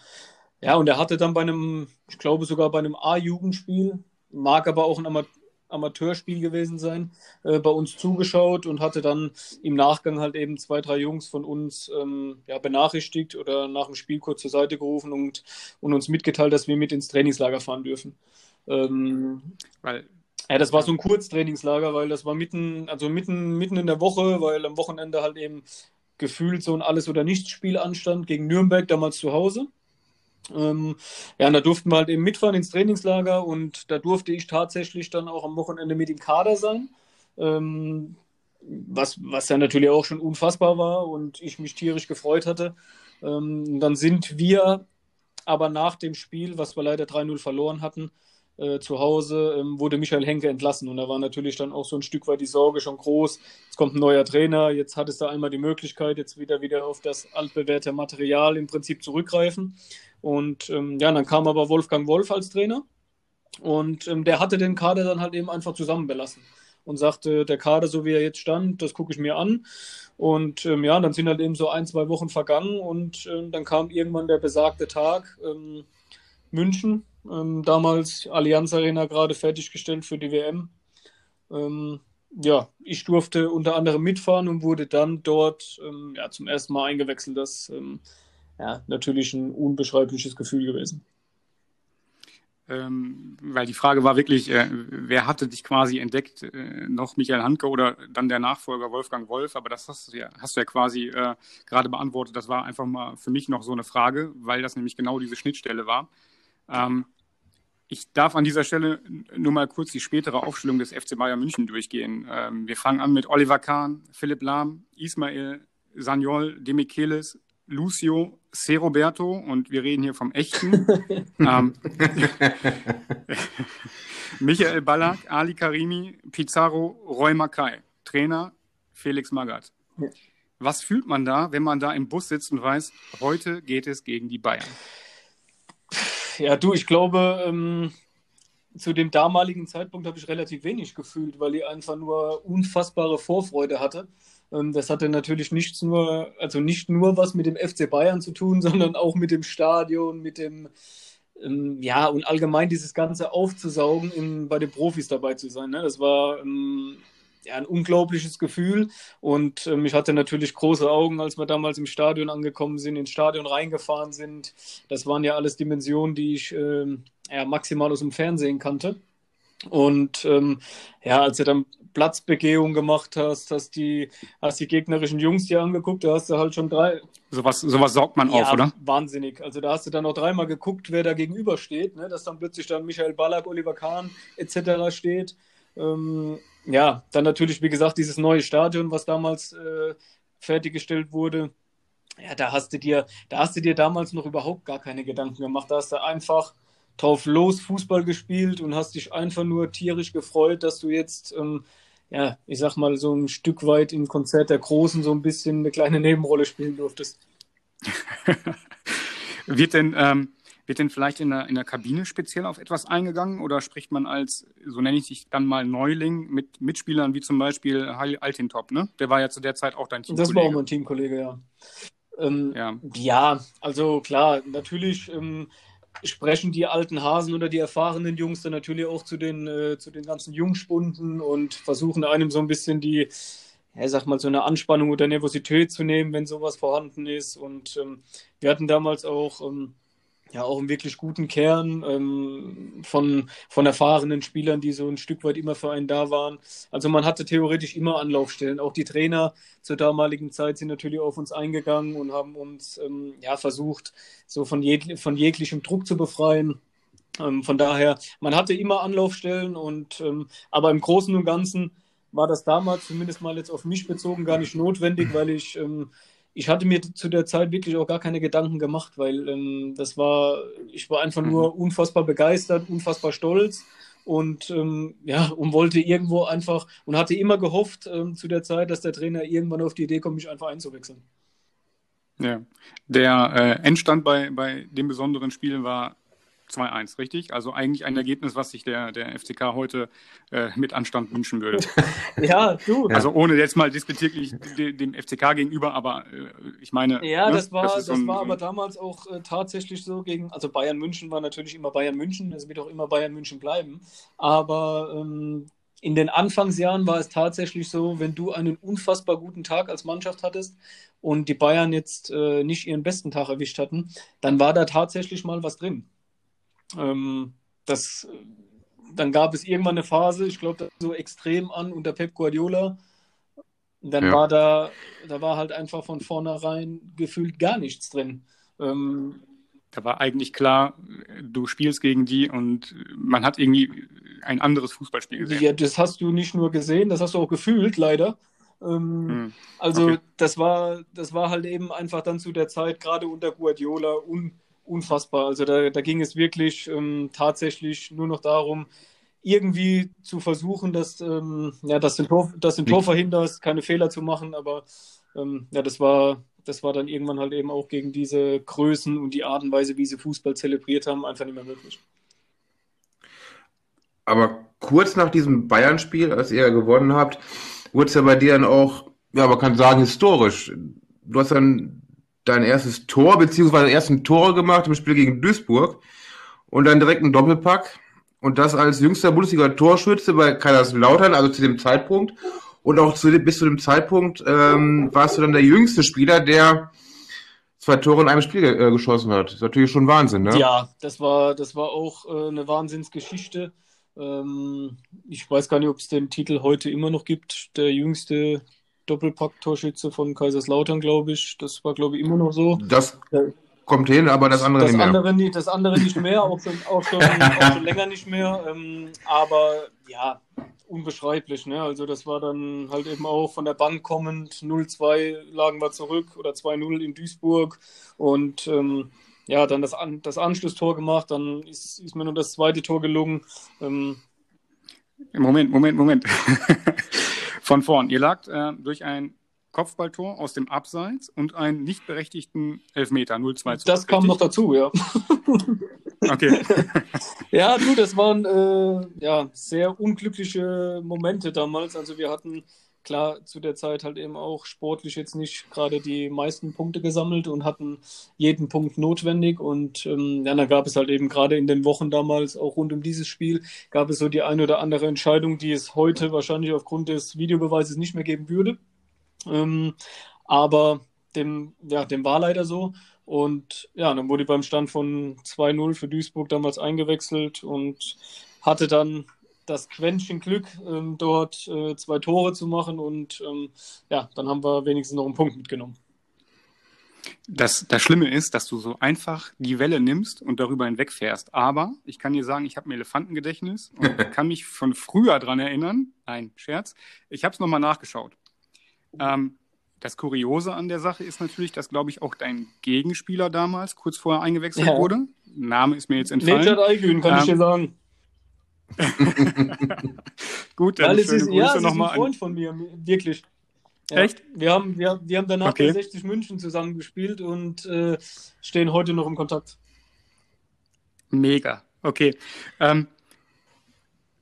ja, und er hatte dann bei einem, ich glaube sogar bei einem A-Jugendspiel, mag aber auch ein Ama Amateurspiel gewesen sein, äh, bei uns zugeschaut und hatte dann im Nachgang halt eben zwei, drei Jungs von uns ähm, ja, benachrichtigt oder nach dem Spiel kurz zur Seite gerufen und, und uns mitgeteilt, dass wir mit ins Trainingslager fahren dürfen. Ähm, weil ja, das war so ein Kurztrainingslager, weil das war mitten, also mitten, mitten in der Woche, weil am Wochenende halt eben gefühlt so ein Alles- oder Nichts-Spiel anstand gegen Nürnberg, damals zu Hause. Ähm, ja, und da durften wir halt eben mitfahren ins Trainingslager und da durfte ich tatsächlich dann auch am Wochenende mit im Kader sein. Ähm, was, was ja natürlich auch schon unfassbar war und ich mich tierisch gefreut hatte. Ähm, dann sind wir aber nach dem Spiel, was wir leider 3-0 verloren hatten, äh, zu Hause ähm, wurde Michael Henke entlassen. Und da war natürlich dann auch so ein Stück weit die Sorge schon groß. Jetzt kommt ein neuer Trainer, jetzt hat es da einmal die Möglichkeit, jetzt wieder wieder auf das altbewährte Material im Prinzip zurückgreifen. Und ähm, ja, dann kam aber Wolfgang Wolf als Trainer. Und ähm, der hatte den Kader dann halt eben einfach zusammenbelassen und sagte, der Kader, so wie er jetzt stand, das gucke ich mir an. Und ähm, ja, dann sind halt eben so ein, zwei Wochen vergangen und ähm, dann kam irgendwann der besagte Tag. Ähm, München, ähm, damals Allianz Arena gerade fertiggestellt für die WM. Ähm, ja, ich durfte unter anderem mitfahren und wurde dann dort ähm, ja, zum ersten Mal eingewechselt. Das ähm, ja, natürlich ein unbeschreibliches Gefühl gewesen. Ähm, weil die Frage war wirklich, äh, wer hatte dich quasi entdeckt? Äh, noch Michael Handke oder dann der Nachfolger Wolfgang Wolf? Aber das hast du ja, hast du ja quasi äh, gerade beantwortet. Das war einfach mal für mich noch so eine Frage, weil das nämlich genau diese Schnittstelle war. Ähm, ich darf an dieser Stelle nur mal kurz die spätere Aufstellung des FC Bayern München durchgehen. Ähm, wir fangen an mit Oliver Kahn, Philipp Lahm, Ismail Sanyol, Demichelis, Lucio, C. Roberto und wir reden hier vom echten. ähm, Michael Ballack, Ali Karimi, Pizarro, Roy Mackay. Trainer Felix Magath. Was fühlt man da, wenn man da im Bus sitzt und weiß, heute geht es gegen die Bayern? Ja, du, ich glaube, ähm, zu dem damaligen Zeitpunkt habe ich relativ wenig gefühlt, weil ich einfach nur unfassbare Vorfreude hatte. Ähm, das hatte natürlich nicht nur, also nicht nur was mit dem FC Bayern zu tun, sondern auch mit dem Stadion, mit dem, ähm, ja, und allgemein dieses Ganze aufzusaugen, in, bei den Profis dabei zu sein. Ne? Das war ähm, ja, ein unglaubliches Gefühl. Und ähm, ich hatte natürlich große Augen, als wir damals im Stadion angekommen sind, ins Stadion reingefahren sind. Das waren ja alles Dimensionen, die ich ähm, ja, maximal aus dem Fernsehen kannte. Und ähm, ja, als du dann Platzbegehung gemacht hast, hast die, hast die gegnerischen Jungs dir angeguckt, da hast du halt schon drei. Sowas, sowas saugt man ja, auf, oder? Wahnsinnig. Also da hast du dann noch dreimal geguckt, wer da gegenübersteht, ne? dass dann plötzlich dann Michael Ballack, Oliver Kahn etc. steht. Ähm, ja, dann natürlich, wie gesagt, dieses neue Stadion, was damals äh, fertiggestellt wurde. Ja, da hast du dir, da hast du dir damals noch überhaupt gar keine Gedanken gemacht. Da hast du einfach drauf los Fußball gespielt und hast dich einfach nur tierisch gefreut, dass du jetzt, ähm, ja, ich sag mal, so ein Stück weit im Konzert der Großen so ein bisschen eine kleine Nebenrolle spielen durftest. wird denn, ähm, wird denn vielleicht in der, in der Kabine speziell auf etwas eingegangen oder spricht man als, so nenne ich dich dann mal Neuling, mit Mitspielern wie zum Beispiel Altintop, ne? Der war ja zu der Zeit auch dein Teamkollege. Das war auch mein Teamkollege, ja. Ähm, ja. ja. also klar, natürlich ähm, sprechen die alten Hasen oder die erfahrenen Jungs dann natürlich auch zu den, äh, zu den ganzen Jungspunden und versuchen einem so ein bisschen die, ja, sag mal, so eine Anspannung oder Nervosität zu nehmen, wenn sowas vorhanden ist. Und ähm, wir hatten damals auch ähm, ja auch einen wirklich guten Kern ähm, von, von erfahrenen Spielern, die so ein Stück weit immer für einen da waren. Also man hatte theoretisch immer Anlaufstellen. Auch die Trainer zur damaligen Zeit sind natürlich auf uns eingegangen und haben uns ähm, ja versucht, so von, jeg von jeglichem Druck zu befreien. Ähm, von daher, man hatte immer Anlaufstellen und ähm, aber im Großen und Ganzen war das damals, zumindest mal jetzt auf mich bezogen, gar nicht notwendig, weil ich ähm, ich hatte mir zu der Zeit wirklich auch gar keine Gedanken gemacht, weil ähm, das war, ich war einfach mhm. nur unfassbar begeistert, unfassbar stolz und ähm, ja, und wollte irgendwo einfach und hatte immer gehofft ähm, zu der Zeit, dass der Trainer irgendwann auf die Idee kommt, mich einfach einzuwechseln. Ja, der äh, Endstand bei, bei dem besonderen Spiel war 2-1, richtig? Also eigentlich ein Ergebnis, was sich der, der FCK heute äh, mit Anstand wünschen würde. ja, du. Also ohne jetzt mal despektierlich dem FCK gegenüber, aber äh, ich meine. Ja, ne, das war, das, das so ein, war aber damals auch äh, tatsächlich so gegen, also Bayern München war natürlich immer Bayern München, es wird auch immer Bayern München bleiben. Aber ähm, in den Anfangsjahren war es tatsächlich so, wenn du einen unfassbar guten Tag als Mannschaft hattest und die Bayern jetzt äh, nicht ihren besten Tag erwischt hatten, dann war da tatsächlich mal was drin. Ähm, das, dann gab es irgendwann eine Phase, ich glaube, so extrem an unter Pep Guardiola. Dann ja. war da, da war halt einfach von vornherein gefühlt gar nichts drin. Ähm, da war eigentlich klar, du spielst gegen die und man hat irgendwie ein anderes Fußballspiel gesehen. Ja, das hast du nicht nur gesehen, das hast du auch gefühlt, leider. Ähm, hm. Also okay. das war, das war halt eben einfach dann zu der Zeit, gerade unter Guardiola, un, unfassbar. Also da, da ging es wirklich ähm, tatsächlich nur noch darum, irgendwie zu versuchen, dass, ähm, ja, dass du Tor, dass du Tor verhinderst, keine Fehler zu machen. Aber ähm, ja, das war, das war dann irgendwann halt eben auch gegen diese Größen und die Art und Weise, wie sie Fußball zelebriert haben, einfach nicht mehr möglich. Aber kurz nach diesem Bayern-Spiel, als ihr gewonnen habt, wurde es ja bei dir dann auch, ja, man kann sagen, historisch. Du hast dann dein erstes Tor, beziehungsweise deine ersten Tore gemacht im Spiel gegen Duisburg und dann direkt einen Doppelpack. Und das als jüngster Bundesliga-Torschütze bei Kaiserslautern, also zu dem Zeitpunkt. Und auch zu, bis zu dem Zeitpunkt ähm, warst du dann der jüngste Spieler, der zwei Tore in einem Spiel äh, geschossen hat. Das ist natürlich schon Wahnsinn, ne? Ja, das war, das war auch äh, eine Wahnsinnsgeschichte. Ähm, ich weiß gar nicht, ob es den Titel heute immer noch gibt. Der jüngste Doppelpack-Torschütze von Kaiserslautern, glaube ich. Das war, glaube ich, immer noch so. Das kommt hin, aber das andere das nicht mehr. Andere nicht, das andere nicht mehr, auch schon, auch schon, auch schon länger nicht mehr. Ähm, aber ja, unbeschreiblich. Ne? Also das war dann halt eben auch von der Bank kommend. 0-2 lagen wir zurück oder 2-0 in Duisburg. Und ähm, ja, dann das, An das Anschlusstor gemacht, dann ist, ist mir nur das zweite Tor gelungen. Ähm, Moment, Moment, Moment. Von vorn. Ihr lagt äh, durch ein Kopfballtor aus dem Abseits und einen nicht berechtigten Elfmeter 0-2 zu. Das kam noch dazu, ja. okay. ja, du, das waren äh, ja, sehr unglückliche Momente damals. Also wir hatten klar zu der Zeit halt eben auch sportlich jetzt nicht gerade die meisten Punkte gesammelt und hatten jeden Punkt notwendig. Und ähm, ja, dann gab es halt eben gerade in den Wochen damals, auch rund um dieses Spiel, gab es so die eine oder andere Entscheidung, die es heute wahrscheinlich aufgrund des Videobeweises nicht mehr geben würde. Ähm, aber dem, ja, dem war leider so. Und ja, dann wurde ich beim Stand von 2-0 für Duisburg damals eingewechselt und hatte dann das Quäntchen Glück, ähm, dort äh, zwei Tore zu machen. Und ähm, ja, dann haben wir wenigstens noch einen Punkt mitgenommen. Das, das Schlimme ist, dass du so einfach die Welle nimmst und darüber hinwegfährst. Aber ich kann dir sagen, ich habe ein Elefantengedächtnis und kann mich von früher dran erinnern. Ein Scherz. Ich habe es nochmal nachgeschaut. Ähm, das Kuriose an der Sache ist natürlich, dass, glaube ich, auch dein Gegenspieler damals kurz vorher eingewechselt ja. wurde. Name ist mir jetzt entfallen. Nature Aigün, kann ähm, ich dir sagen. Gut, dann Weil es ist, ja, es ist ein Freund von mir, wirklich. Ja, Echt? Wir haben, wir, wir haben danach okay. bei 60 München zusammen gespielt und äh, stehen heute noch im Kontakt. Mega. Okay. Ähm,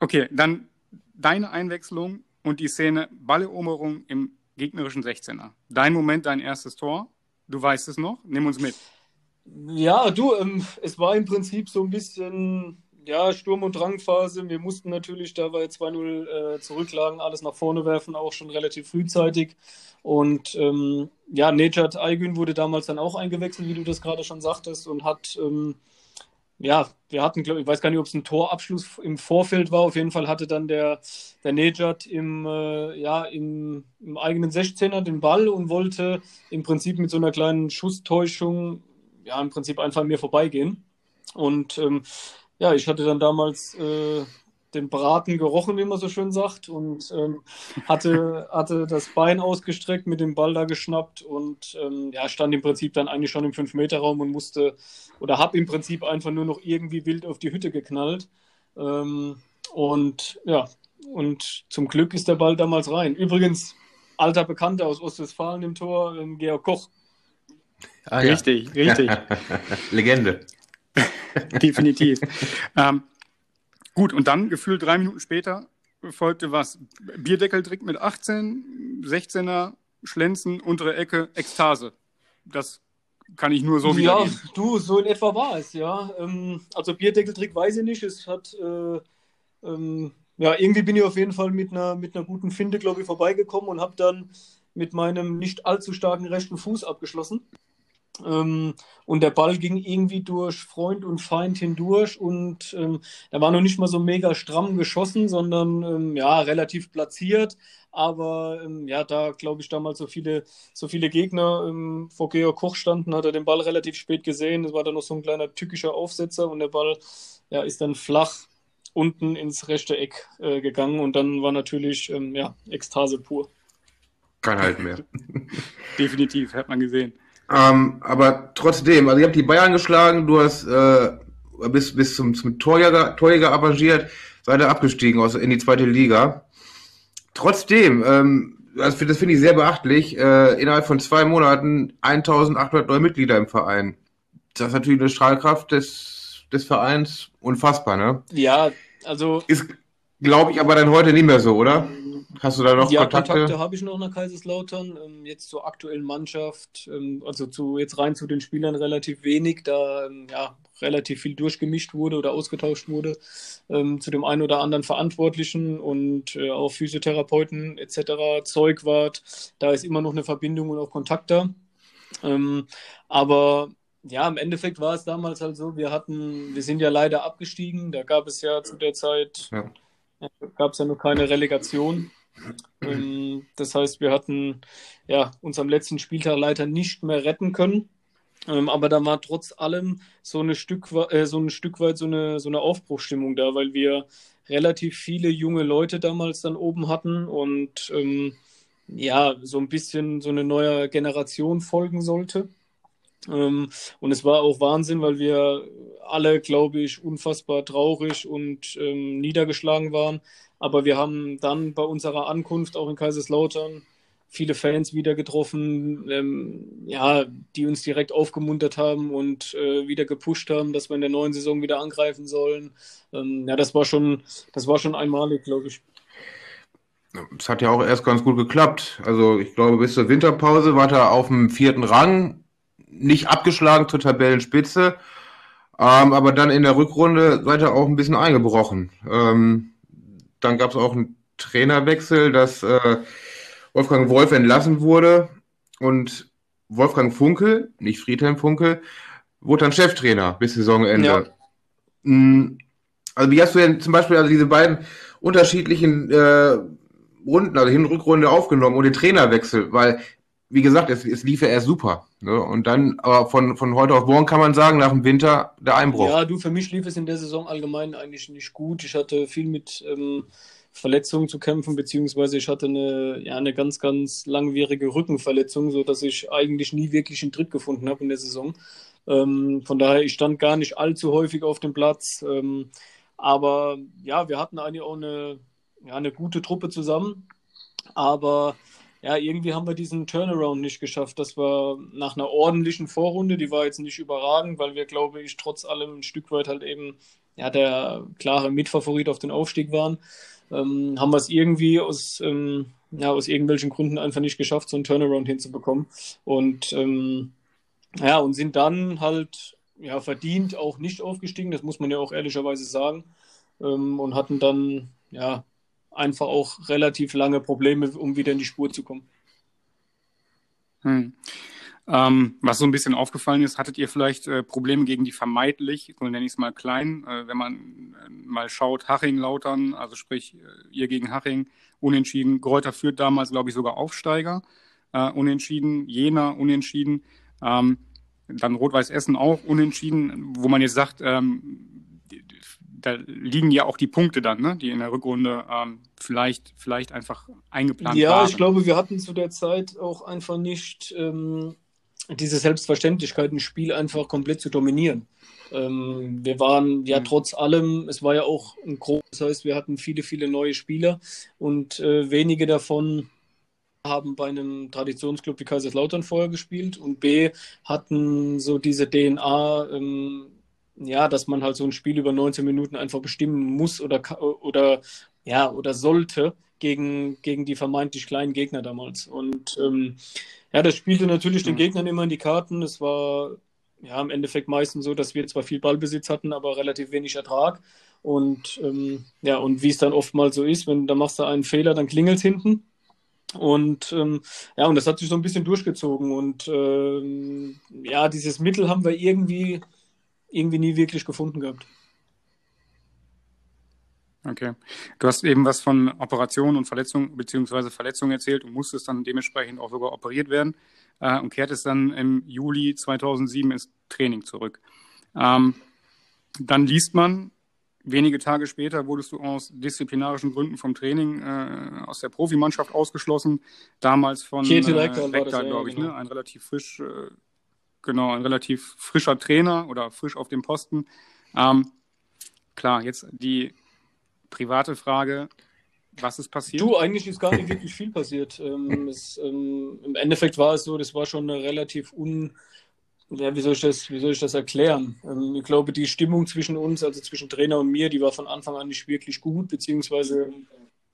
okay, dann deine Einwechslung und die Szene Balleroberung im gegnerischen 16er. Dein Moment, dein erstes Tor. Du weißt es noch. Nimm uns mit. Ja, du, ähm, es war im Prinzip so ein bisschen ja, Sturm- und Drangphase. Wir mussten natürlich, da wir 2-0 äh, zurücklagen, alles nach vorne werfen, auch schon relativ frühzeitig. Und ähm, ja, Nejat Aygün wurde damals dann auch eingewechselt, wie du das gerade schon sagtest, und hat, ähm, ja, wir hatten, glaub, ich weiß gar nicht, ob es ein Torabschluss im Vorfeld war. Auf jeden Fall hatte dann der, der Nejat im, äh, ja, im, im eigenen 16er den Ball und wollte im Prinzip mit so einer kleinen Schusstäuschung, ja, im Prinzip einfach an mir vorbeigehen. Und ähm, ja, ich hatte dann damals äh, den Braten gerochen, wie man so schön sagt, und ähm, hatte, hatte das Bein ausgestreckt, mit dem Ball da geschnappt und ähm, ja, stand im Prinzip dann eigentlich schon im 5-Meter-Raum und musste oder habe im Prinzip einfach nur noch irgendwie wild auf die Hütte geknallt. Ähm, und ja, und zum Glück ist der Ball damals rein. Übrigens, alter Bekannter aus Ostwestfalen im Tor, ähm, Georg Koch. Ah, richtig, ja. richtig. Legende. Definitiv. ähm, gut, und dann gefühlt drei Minuten später folgte was? Bierdeckeldrick mit 18, 16er, Schlenzen, untere Ecke, Ekstase. Das kann ich nur so wieder. Ja, du, so in etwa war es, ja. Ähm, also Bierdeckeltrick weiß ich nicht. Es hat, äh, ähm, ja, irgendwie bin ich auf jeden Fall mit einer, mit einer guten Finde, glaube ich, vorbeigekommen und habe dann mit meinem nicht allzu starken rechten Fuß abgeschlossen. Ähm, und der Ball ging irgendwie durch Freund und Feind hindurch und ähm, er war noch nicht mal so mega stramm geschossen, sondern ähm, ja, relativ platziert. Aber ähm, ja, da glaube ich damals so viele, so viele Gegner ähm, vor Georg Koch standen, hat er den Ball relativ spät gesehen. Es war dann noch so ein kleiner tückischer Aufsetzer und der Ball ja, ist dann flach unten ins rechte Eck äh, gegangen und dann war natürlich ähm, ja, Ekstase pur. Kein Halt mehr. Definitiv, hat man gesehen. Ähm, aber trotzdem, also ihr habt die Bayern geschlagen, du hast äh, bis, bis zum, zum Torjäger, Torjäger avanciert, seid ihr abgestiegen aus, in die zweite Liga. Trotzdem, ähm, also das finde ich sehr beachtlich, äh, innerhalb von zwei Monaten 1800 neue Mitglieder im Verein. Das ist natürlich eine Strahlkraft des, des Vereins unfassbar, ne? Ja, also. Ist, glaube ich, aber dann heute nicht mehr so, oder? Hast du da noch ja, Kontakte? Kontakte habe ich noch nach Kaiserslautern. Ähm, jetzt zur aktuellen Mannschaft, ähm, also zu, jetzt rein zu den Spielern relativ wenig, da ähm, ja, relativ viel durchgemischt wurde oder ausgetauscht wurde. Zu dem einen oder anderen Verantwortlichen und äh, auch Physiotherapeuten etc., Zeugwart. Da ist immer noch eine Verbindung und auch Kontakt da. Aber ja, im Endeffekt war es damals halt so, wir hatten, wir sind ja leider abgestiegen. Da gab es ja zu der Zeit, ja. Gab es ja noch keine Relegation. Ähm, das heißt, wir hatten ja, uns am letzten Spieltag leider nicht mehr retten können. Ähm, aber da war trotz allem so, eine Stück, äh, so ein Stück weit so eine, so eine Aufbruchstimmung da, weil wir relativ viele junge Leute damals dann oben hatten und ähm, ja, so ein bisschen so eine neue Generation folgen sollte. Ähm, und es war auch Wahnsinn, weil wir alle, glaube ich, unfassbar traurig und ähm, niedergeschlagen waren. Aber wir haben dann bei unserer Ankunft auch in Kaiserslautern viele Fans wieder getroffen, ähm, ja, die uns direkt aufgemuntert haben und äh, wieder gepusht haben, dass wir in der neuen Saison wieder angreifen sollen. Ähm, ja, das war schon, das war schon einmalig, glaube ich. Es hat ja auch erst ganz gut geklappt. Also ich glaube, bis zur Winterpause war er auf dem vierten Rang, nicht abgeschlagen zur Tabellenspitze, ähm, aber dann in der Rückrunde seid ihr auch ein bisschen eingebrochen. Ähm, dann gab es auch einen Trainerwechsel, dass äh, Wolfgang Wolf entlassen wurde und Wolfgang Funkel, nicht Friedhelm Funkel, wurde dann Cheftrainer bis Saisonende. Ja. Mm, also wie hast du denn zum Beispiel also diese beiden unterschiedlichen äh, Runden, also Hin- und Rückrunde aufgenommen und den Trainerwechsel? Weil, wie gesagt, es, es lief ja erst super. Ne? Und dann, aber von, von heute auf morgen kann man sagen, nach dem Winter der Einbruch. Ja, du, für mich lief es in der Saison allgemein eigentlich nicht gut. Ich hatte viel mit ähm, Verletzungen zu kämpfen, beziehungsweise ich hatte eine, ja, eine ganz, ganz langwierige Rückenverletzung, sodass ich eigentlich nie wirklich einen Tritt gefunden habe in der Saison. Ähm, von daher, ich stand gar nicht allzu häufig auf dem Platz. Ähm, aber ja, wir hatten eigentlich auch eine, ja, eine gute Truppe zusammen. Aber ja, irgendwie haben wir diesen Turnaround nicht geschafft. Das war nach einer ordentlichen Vorrunde, die war jetzt nicht überragend, weil wir, glaube ich, trotz allem ein Stück weit halt eben ja, der klare Mitfavorit auf den Aufstieg waren ähm, haben wir es irgendwie aus, ähm, ja, aus irgendwelchen Gründen einfach nicht geschafft, so einen Turnaround hinzubekommen. Und ähm, ja, und sind dann halt ja, verdient auch nicht aufgestiegen, das muss man ja auch ehrlicherweise sagen. Ähm, und hatten dann ja einfach auch relativ lange Probleme, um wieder in die Spur zu kommen. Hm. Ähm, was so ein bisschen aufgefallen ist, hattet ihr vielleicht äh, Probleme gegen die vermeidlich, so nenne ich es mal klein, äh, wenn man äh, mal schaut, Haching, Lautern, also sprich äh, ihr gegen Haching, unentschieden. Gräuter führt damals, glaube ich, sogar Aufsteiger, äh, unentschieden, Jena unentschieden, ähm, dann Rot-Weiß Essen auch unentschieden, wo man jetzt sagt, ähm, da liegen ja auch die Punkte dann, ne, die in der Rückrunde ähm, vielleicht, vielleicht einfach eingeplant ja, waren. Ja, ich glaube, wir hatten zu der Zeit auch einfach nicht ähm, diese Selbstverständlichkeit, ein Spiel einfach komplett zu dominieren. Ähm, wir waren ja mhm. trotz allem, es war ja auch ein großes, das heißt, wir hatten viele, viele neue Spieler und äh, wenige davon haben bei einem Traditionsclub wie Kaiserslautern vorher gespielt und B hatten so diese DNA, ähm, ja, dass man halt so ein Spiel über 19 Minuten einfach bestimmen muss oder oder ja oder sollte gegen, gegen die vermeintlich kleinen Gegner damals. Und ähm, ja, das spielte natürlich den mhm. Gegnern immer in die Karten. Es war ja im Endeffekt meistens so, dass wir zwar viel Ballbesitz hatten, aber relativ wenig Ertrag. Und ähm, ja, und wie es dann oftmals so ist, wenn da machst du einen Fehler, dann klingelt es hinten. Und ähm, ja, und das hat sich so ein bisschen durchgezogen. Und ähm, ja, dieses Mittel haben wir irgendwie, irgendwie nie wirklich gefunden gehabt. Okay. Du hast eben was von Operationen und Verletzungen beziehungsweise Verletzungen erzählt und musstest dann dementsprechend auch sogar operiert werden äh, und kehrtest dann im Juli 2007 ins Training zurück. Ähm, dann liest man, wenige Tage später wurdest du aus disziplinarischen Gründen vom Training äh, aus der Profimannschaft ausgeschlossen. Damals von Ketil äh, glaube ich, ne? genau. ne? ein relativ frisch, äh, genau, ein relativ frischer Trainer oder frisch auf dem Posten. Ähm, klar, jetzt die private Frage, was ist passiert? Du, eigentlich ist gar nicht wirklich viel passiert. Ähm, es, ähm, Im Endeffekt war es so, das war schon eine relativ un... Ja, wie soll ich das, wie soll ich das erklären? Ähm, ich glaube, die Stimmung zwischen uns, also zwischen Trainer und mir, die war von Anfang an nicht wirklich gut, beziehungsweise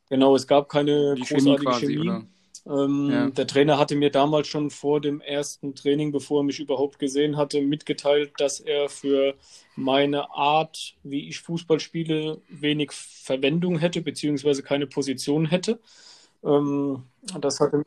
genau, es gab keine die großartige Chemie. Quasi, Chemie. Ähm, ja. Der Trainer hatte mir damals schon vor dem ersten Training, bevor er mich überhaupt gesehen hatte, mitgeteilt, dass er für meine Art, wie ich Fußball spiele, wenig Verwendung hätte, beziehungsweise keine Position hätte. Ähm, das hatte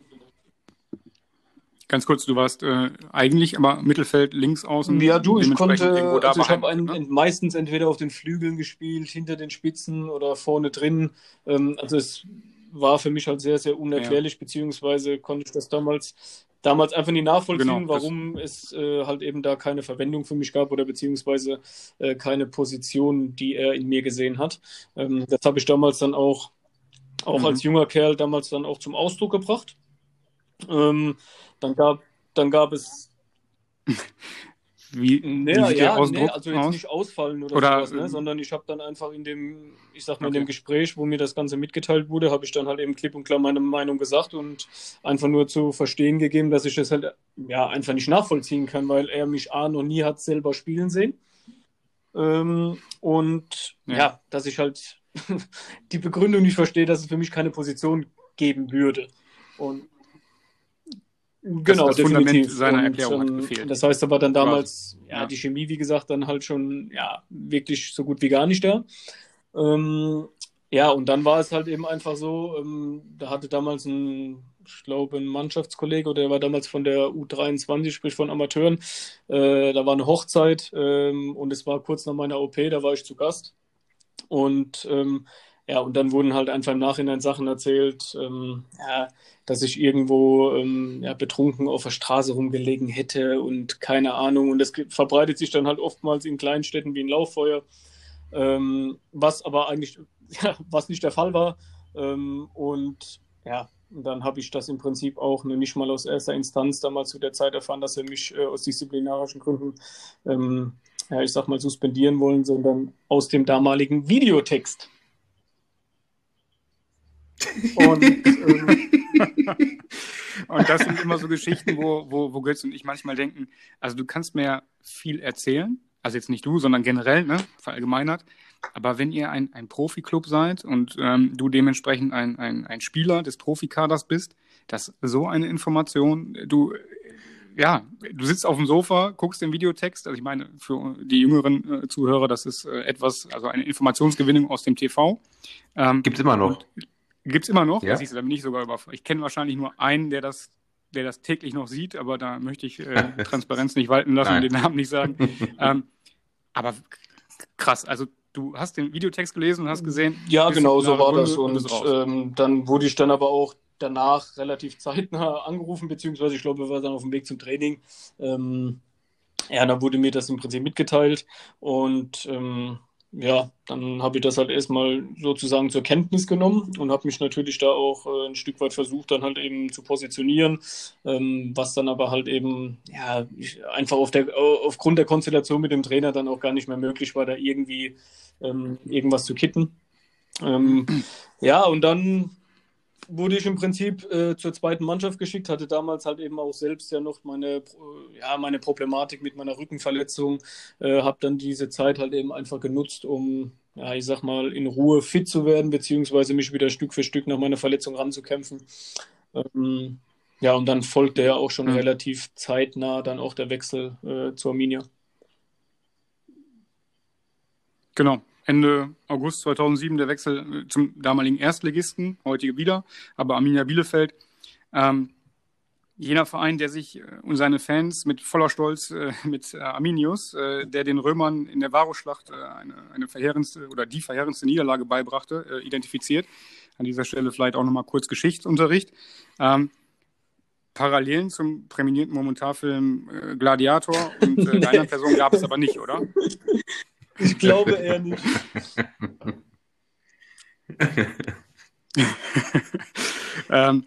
Ganz kurz, du warst äh, eigentlich aber Mittelfeld links außen. Ja, du, ich konnte, also ich habe ne? meistens entweder auf den Flügeln gespielt, hinter den Spitzen oder vorne drin. Ähm, also es war für mich halt sehr, sehr unerklärlich, ja. beziehungsweise konnte ich das damals, damals einfach nicht nachvollziehen, genau, warum es äh, halt eben da keine Verwendung für mich gab oder beziehungsweise äh, keine Position, die er in mir gesehen hat. Ähm, das habe ich damals dann auch, auch mhm. als junger Kerl damals dann auch zum Ausdruck gebracht. Ähm, dann gab, dann gab es Wie, nee, wie ja, nee, also jetzt aus? nicht ausfallen oder, oder sowas, ne? sondern ich habe dann einfach in dem, ich sag mal, okay. in dem Gespräch, wo mir das Ganze mitgeteilt wurde, habe ich dann halt eben klipp und klar meine Meinung gesagt und einfach nur zu verstehen gegeben, dass ich das halt ja einfach nicht nachvollziehen kann, weil er mich A noch nie hat selber spielen sehen. Ähm, und ja. ja, dass ich halt die Begründung nicht verstehe, dass es für mich keine Position geben würde. Und Genau, das, das Fundament seiner Erklärung und, hat ähm, gefehlt. Das heißt aber dann damals, ja, ja, die Chemie, wie gesagt, dann halt schon, ja, wirklich so gut wie gar nicht da. Ähm, ja, und dann war es halt eben einfach so, ähm, da hatte damals ein, ich glaube, ein Mannschaftskollege, oder der war damals von der U23, sprich von Amateuren, äh, da war eine Hochzeit ähm, und es war kurz nach meiner OP, da war ich zu Gast. Und ähm, ja, und dann wurden halt einfach im Nachhinein Sachen erzählt, ähm, ja, dass ich irgendwo ähm, ja, betrunken auf der Straße rumgelegen hätte und keine Ahnung. Und das verbreitet sich dann halt oftmals in kleinen Städten wie ein Lauffeuer, ähm, was aber eigentlich, ja, was nicht der Fall war. Ähm, und ja, dann habe ich das im Prinzip auch ne, nicht mal aus erster Instanz damals zu der Zeit erfahren, dass er mich äh, aus disziplinarischen Gründen, ähm, ja, ich sag mal, suspendieren wollen, sondern aus dem damaligen Videotext. Und ähm, und das sind immer so Geschichten, wo, wo, wo Götz und ich manchmal denken, also du kannst mir viel erzählen, also jetzt nicht du, sondern generell, ne, verallgemeinert. Aber wenn ihr ein, ein Profiklub seid und ähm, du dementsprechend ein, ein, ein Spieler des Profikaders bist, dass so eine Information, du, ja, du sitzt auf dem Sofa, guckst den Videotext, also ich meine, für die jüngeren äh, Zuhörer, das ist äh, etwas, also eine Informationsgewinnung aus dem TV. Ähm, Gibt es immer noch. Und, Gibt es immer noch? Ja? Ich, da bin ich sogar über. Ich kenne wahrscheinlich nur einen, der das, der das täglich noch sieht, aber da möchte ich äh, Transparenz nicht walten lassen und den Namen nicht sagen. ähm, aber krass, also du hast den Videotext gelesen und hast gesehen. Ja, genau, so war Runde das. Und, und ähm, dann wurde ich dann aber auch danach relativ zeitnah angerufen, beziehungsweise ich glaube, wir waren dann auf dem Weg zum Training. Ähm, ja, dann wurde mir das im Prinzip mitgeteilt und ähm, ja, dann habe ich das halt erstmal sozusagen zur Kenntnis genommen und habe mich natürlich da auch äh, ein Stück weit versucht, dann halt eben zu positionieren, ähm, was dann aber halt eben, ja, einfach auf der, aufgrund der Konstellation mit dem Trainer dann auch gar nicht mehr möglich war, da irgendwie ähm, irgendwas zu kitten. Ähm, ja, und dann wurde ich im Prinzip äh, zur zweiten Mannschaft geschickt, hatte damals halt eben auch selbst ja noch meine, äh, ja, meine Problematik mit meiner Rückenverletzung, äh, habe dann diese Zeit halt eben einfach genutzt, um, ja, ich sag mal, in Ruhe fit zu werden, beziehungsweise mich wieder Stück für Stück nach meiner Verletzung ranzukämpfen. Ähm, ja, und dann folgte ja auch schon mhm. relativ zeitnah dann auch der Wechsel äh, zur Arminia. Genau. Ende August 2007 der Wechsel äh, zum damaligen Erstligisten, heutige wieder, aber Arminia Bielefeld. Ähm, jener Verein, der sich äh, und seine Fans mit voller Stolz äh, mit äh, Arminius, äh, der den Römern in der Varusschlacht äh, eine, eine verheerendste oder die verheerendste Niederlage beibrachte, identifiziert. An dieser Stelle vielleicht auch nochmal kurz Geschichtsunterricht. Ähm, Parallelen zum präminierten Momentarfilm Gladiator und deiner Person gab es aber nicht, oder? Ich glaube eher nicht. ähm,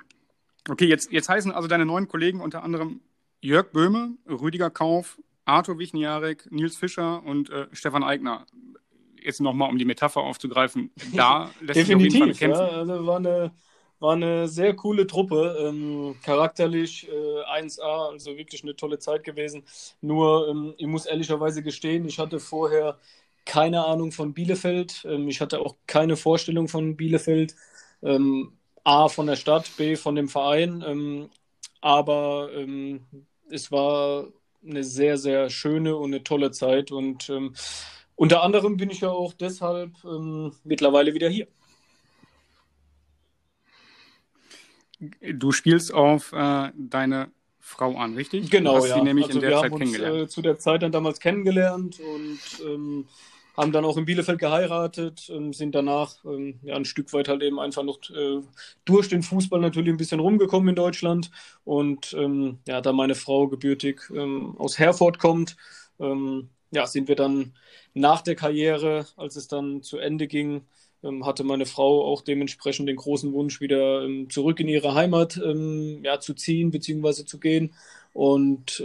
okay, jetzt, jetzt heißen also deine neuen Kollegen unter anderem Jörg Böhme, Rüdiger Kauf, Arthur Wichniarek, Nils Fischer und äh, Stefan Eigner. Jetzt nochmal, um die Metapher aufzugreifen, da lässt Definitiv, sich auf jeden Fall kämpfen. Ja, also war eine, war eine sehr coole Truppe, ähm, charakterlich äh, 1A, also wirklich eine tolle Zeit gewesen. Nur, ähm, ich muss ehrlicherweise gestehen, ich hatte vorher keine Ahnung von Bielefeld. Ähm, ich hatte auch keine Vorstellung von Bielefeld. Ähm, A von der Stadt, B von dem Verein. Ähm, aber ähm, es war eine sehr, sehr schöne und eine tolle Zeit. Und unter anderem bin ich ja auch deshalb mittlerweile wieder hier. Du spielst auf äh, deine Frau an, richtig? Genau, du hast ja. Sie nämlich also in der wir Zeit haben. Uns, äh, zu der Zeit dann damals kennengelernt und ähm, haben dann auch in Bielefeld geheiratet, ähm, sind danach ähm, ja, ein Stück weit halt eben einfach noch äh, durch den Fußball natürlich ein bisschen rumgekommen in Deutschland. Und ähm, ja, da meine Frau gebürtig ähm, aus Herford kommt, ähm, ja, sind wir dann nach der Karriere, als es dann zu Ende ging, hatte meine Frau auch dementsprechend den großen Wunsch, wieder zurück in ihre Heimat ja, zu ziehen bzw. zu gehen. Und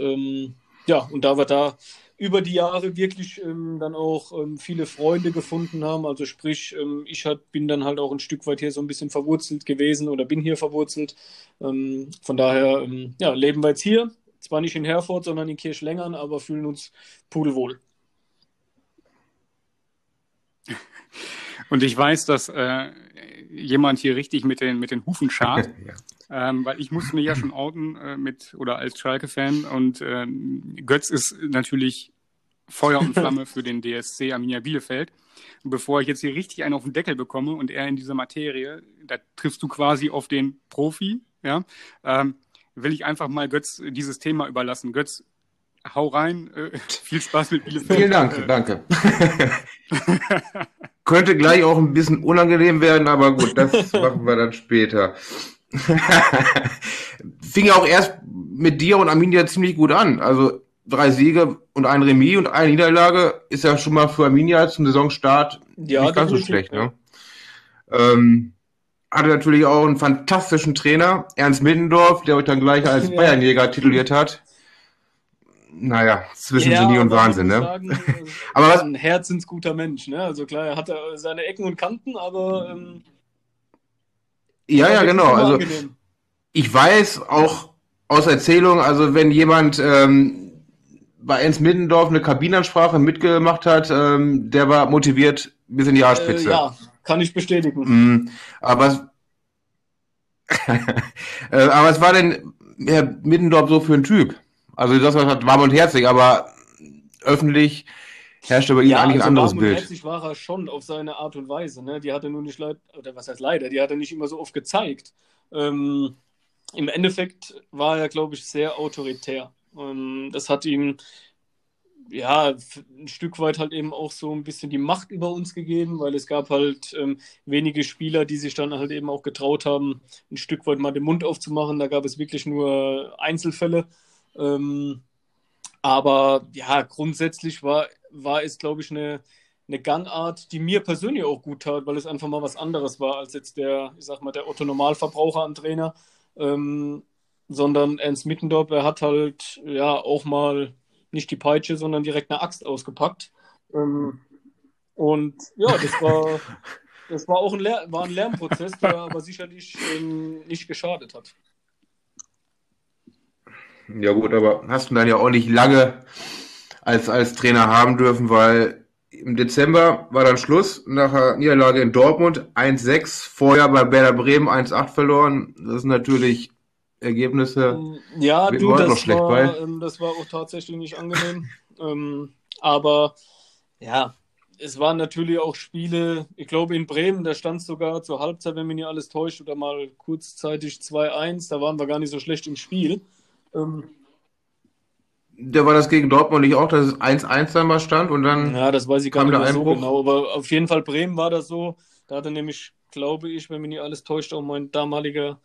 ja, und da wir da über die Jahre wirklich ähm, dann auch ähm, viele Freunde gefunden haben. Also sprich, ähm, ich hat, bin dann halt auch ein Stück weit hier so ein bisschen verwurzelt gewesen oder bin hier verwurzelt. Ähm, von daher ähm, ja, leben wir jetzt hier. Zwar nicht in Herford, sondern in Kirchlängern, aber fühlen uns pudelwohl. Und ich weiß, dass äh, jemand hier richtig mit den, mit den Hufen schart. ja. ähm, weil ich musste mich ja schon outen äh, mit oder als Schalke-Fan und äh, Götz ist natürlich Feuer und Flamme für den DSC Arminia Bielefeld. Und bevor ich jetzt hier richtig einen auf den Deckel bekomme und er in dieser Materie, da triffst du quasi auf den Profi, ja, ähm, will ich einfach mal Götz dieses Thema überlassen. Götz, hau rein. Äh, viel Spaß mit Bielefeld. Vielen Dank, danke. Könnte gleich auch ein bisschen unangenehm werden, aber gut, das machen wir dann später. Fing ja auch erst mit dir und Arminia ziemlich gut an. Also drei Siege und ein Remis und eine Niederlage ist ja schon mal für Arminia zum Saisonstart ja, nicht ganz so schlecht. Ne? Ähm, hatte natürlich auch einen fantastischen Trainer, Ernst Middendorf, der euch dann gleich als ja. Bayernjäger tituliert hat naja, zwischen ja, Genie und Wahnsinn, ne? Sagen, aber was? Ein herzensguter Mensch, ne? Also klar, er hat seine Ecken und Kanten, aber. Ähm, ja, ja, genau. Also, ich weiß auch aus Erzählung, also wenn jemand ähm, bei Ernst Middendorf eine Kabinenansprache mitgemacht hat, ähm, der war motiviert bis in die Haarspitze. Äh, ja, kann ich bestätigen. Mm, aber, äh, aber was war denn Herr Middendorf so für ein Typ? Also das war warm und herzig, aber öffentlich herrschte bei ihm ja, eigentlich ein also anderes warm Bild. Und herzig war er schon auf seine Art und Weise. Ne? Die hat er nur nicht leid, oder was heißt leider, die hat er nicht immer so oft gezeigt. Ähm, Im Endeffekt war er, glaube ich, sehr autoritär. Ähm, das hat ihm ja, ein Stück weit halt eben auch so ein bisschen die Macht über uns gegeben, weil es gab halt ähm, wenige Spieler, die sich dann halt eben auch getraut haben, ein Stück weit mal den Mund aufzumachen. Da gab es wirklich nur Einzelfälle. Ähm, aber ja, grundsätzlich war, war es, glaube ich, eine, eine Gangart, die mir persönlich auch gut tat, weil es einfach mal was anderes war als jetzt der, ich sag mal, der Otto Normalverbraucher an Trainer. Ähm, sondern Ernst Mittendorf, er hat halt ja auch mal nicht die Peitsche, sondern direkt eine Axt ausgepackt. Ähm, und ja, das war, das war auch ein, Lehr war ein Lernprozess, der aber sicherlich ähm, nicht geschadet hat. Ja gut, aber hast du dann ja auch nicht lange als, als Trainer haben dürfen, weil im Dezember war dann Schluss nach der Niederlage in Dortmund 1-6, vorher bei Werder Bremen 1-8 verloren. Das sind natürlich Ergebnisse. Ähm, ja, du, das, war, ähm, das war auch tatsächlich nicht angenehm. ähm, aber ja, es waren natürlich auch Spiele, ich glaube in Bremen, da stand es sogar zur Halbzeit, wenn mich nicht alles täuscht, oder mal kurzzeitig 2-1, da waren wir gar nicht so schlecht im Spiel. Ähm, der war das gegen Dortmund nicht auch, dass es 1-1 dann mal stand und dann. Ja, das weiß ich gar nicht mehr so genau, aber auf jeden Fall Bremen war das so. Da hatte nämlich, glaube ich, wenn mich nicht alles täuscht, auch mein damaliger,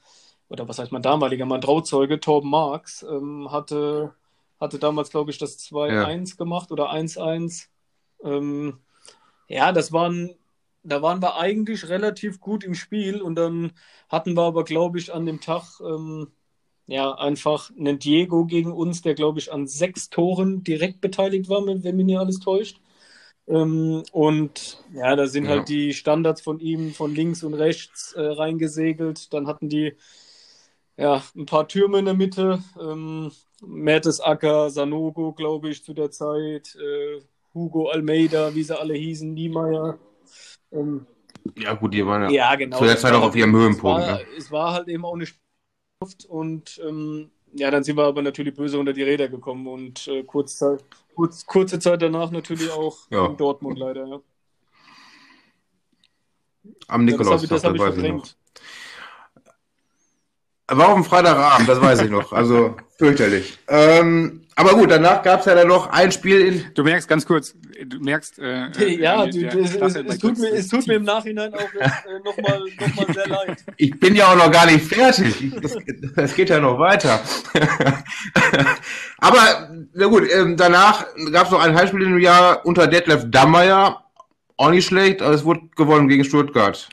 oder was heißt mein damaliger, mein Trauzeuge, Torben Marx, ähm, hatte, hatte damals, glaube ich, das 2-1 ja. gemacht oder 1-1. Ähm, ja, das waren, da waren wir eigentlich relativ gut im Spiel und dann hatten wir aber, glaube ich, an dem Tag ähm, ja, einfach einen Diego gegen uns, der, glaube ich, an sechs Toren direkt beteiligt war, wenn mich nicht alles täuscht. Ähm, und ja, da sind ja. halt die Standards von ihm von links und rechts äh, reingesegelt. Dann hatten die ja ein paar Türme in der Mitte. Ähm, Mertesacker, Sanogo, glaube ich, zu der Zeit. Äh, Hugo Almeida, wie sie alle hießen, Niemeyer. Ähm, ja, gut, die waren ja, ja genau, zu der Zeit auch auf ihrem Höhenpunkt. Es war, ne? es war halt eben auch eine und ähm, ja, dann sind wir aber natürlich böse unter die Räder gekommen und äh, kurz kurz, kurze Zeit danach natürlich auch ja. in Dortmund leider. Ja. Am Nikolaus, ja, das habe ich, das hab ich verdrängt. War auf dem Freitagabend, das weiß ich noch. Also fürchterlich. Ähm, aber gut, danach gab es ja dann noch ein Spiel in. Du merkst ganz kurz, du merkst. Äh, ja, du, es, es, es, tut mir, es tut mir im Nachhinein auch äh, nochmal noch mal sehr leid. Ich bin ja auch noch gar nicht fertig. Es geht ja noch weiter. aber, na gut, ähm, danach gab es noch ein Heimspiel im Jahr unter Detlef Dammeier. Auch nicht schlecht, aber es wurde gewonnen gegen Stuttgart.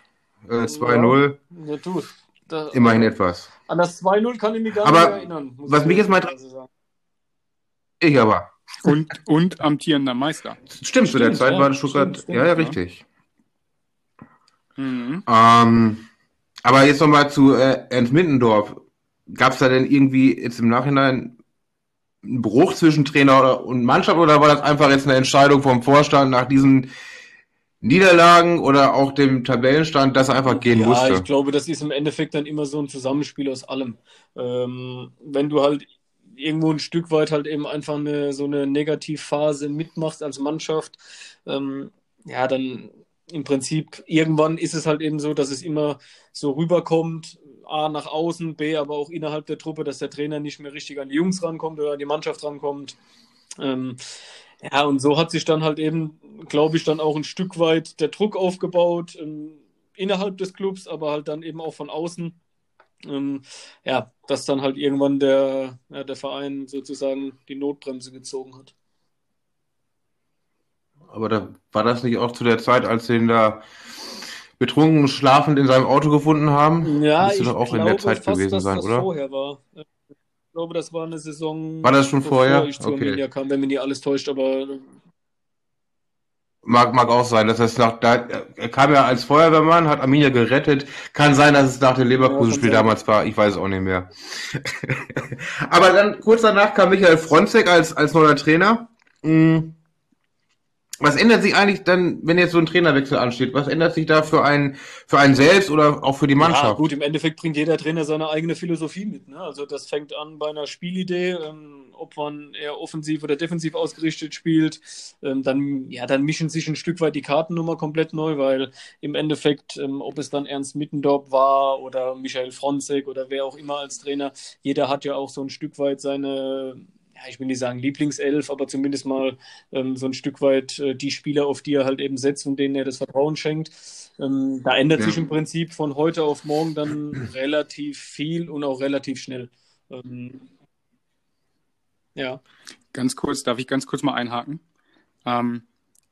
Äh, 2-0. Ja, du. Da, Immerhin etwas. An das 2-0 kann ich mich gar aber nicht erinnern. Was mich jetzt mal Ich aber. Und, und amtierender Meister. Stimmt, zu der Zeit ja, war Stuttgart. Stimmt, ja, ja, richtig. Mhm. Ähm, aber jetzt nochmal zu äh, Ernst Mittendorf. Gab es da denn irgendwie jetzt im Nachhinein einen Bruch zwischen Trainer und Mannschaft oder war das einfach jetzt eine Entscheidung vom Vorstand nach diesen Niederlagen oder auch dem Tabellenstand, dass er einfach gehen ja, musste. Ja, ich glaube, das ist im Endeffekt dann immer so ein Zusammenspiel aus allem. Ähm, wenn du halt irgendwo ein Stück weit halt eben einfach eine, so eine Negativphase mitmachst als Mannschaft, ähm, ja, dann im Prinzip irgendwann ist es halt eben so, dass es immer so rüberkommt, A nach außen, B aber auch innerhalb der Truppe, dass der Trainer nicht mehr richtig an die Jungs rankommt oder an die Mannschaft rankommt. Ähm, ja, und so hat sich dann halt eben, glaube ich, dann auch ein Stück weit der Druck aufgebaut, ähm, innerhalb des Clubs, aber halt dann eben auch von außen. Ähm, ja, dass dann halt irgendwann der, ja, der Verein sozusagen die Notbremse gezogen hat. Aber da war das nicht auch zu der Zeit, als sie ihn da betrunken schlafend in seinem Auto gefunden haben? Ja, Müsste ich doch auch glaube in der Zeit fast, gewesen sein, das oder? vorher war. Ich glaube, das war eine Saison. War das schon vorher? ich zur Okay. Arminia kam, wenn mir nicht alles täuscht, aber Mag, mag auch sein, dass das nach, da, er kam ja als Feuerwehrmann, hat Arminia gerettet. Kann sein, dass es nach dem Leverkusen-Spiel Ja, damals war. Ich weiß es auch nicht mehr. Aber dann kurz danach kam Michael Fronzek als, als neuer Trainer. Mm. Was ändert sich eigentlich dann, wenn jetzt so ein Trainerwechsel ansteht? Was ändert sich da für einen, für einen selbst oder auch für die Ja, Mannschaft? gut, im Endeffekt bringt jeder Trainer seine eigene Philosophie mit. Ne? Also das fängt an bei einer Spielidee, ähm, ob man eher offensiv oder defensiv ausgerichtet spielt. Ähm, dann, ja, dann mischen sich ein Stück weit die Karten nochmal komplett neu, weil im Endeffekt, ähm, ob es dann Ernst Mittendorf war oder Michael Fronzek oder wer auch immer als Trainer, jeder hat ja auch so ein Stück weit seine, ja, ich will nicht sagen Lieblingself, aber zumindest mal ähm, so ein Stück weit äh, die Spieler, auf die er halt eben setzt und denen er das Vertrauen schenkt. Ähm, da ändert Ja. sich im Prinzip von heute auf morgen dann relativ viel und auch relativ schnell. Ähm, ja. Ganz kurz, darf ich ganz kurz mal einhaken? Ähm,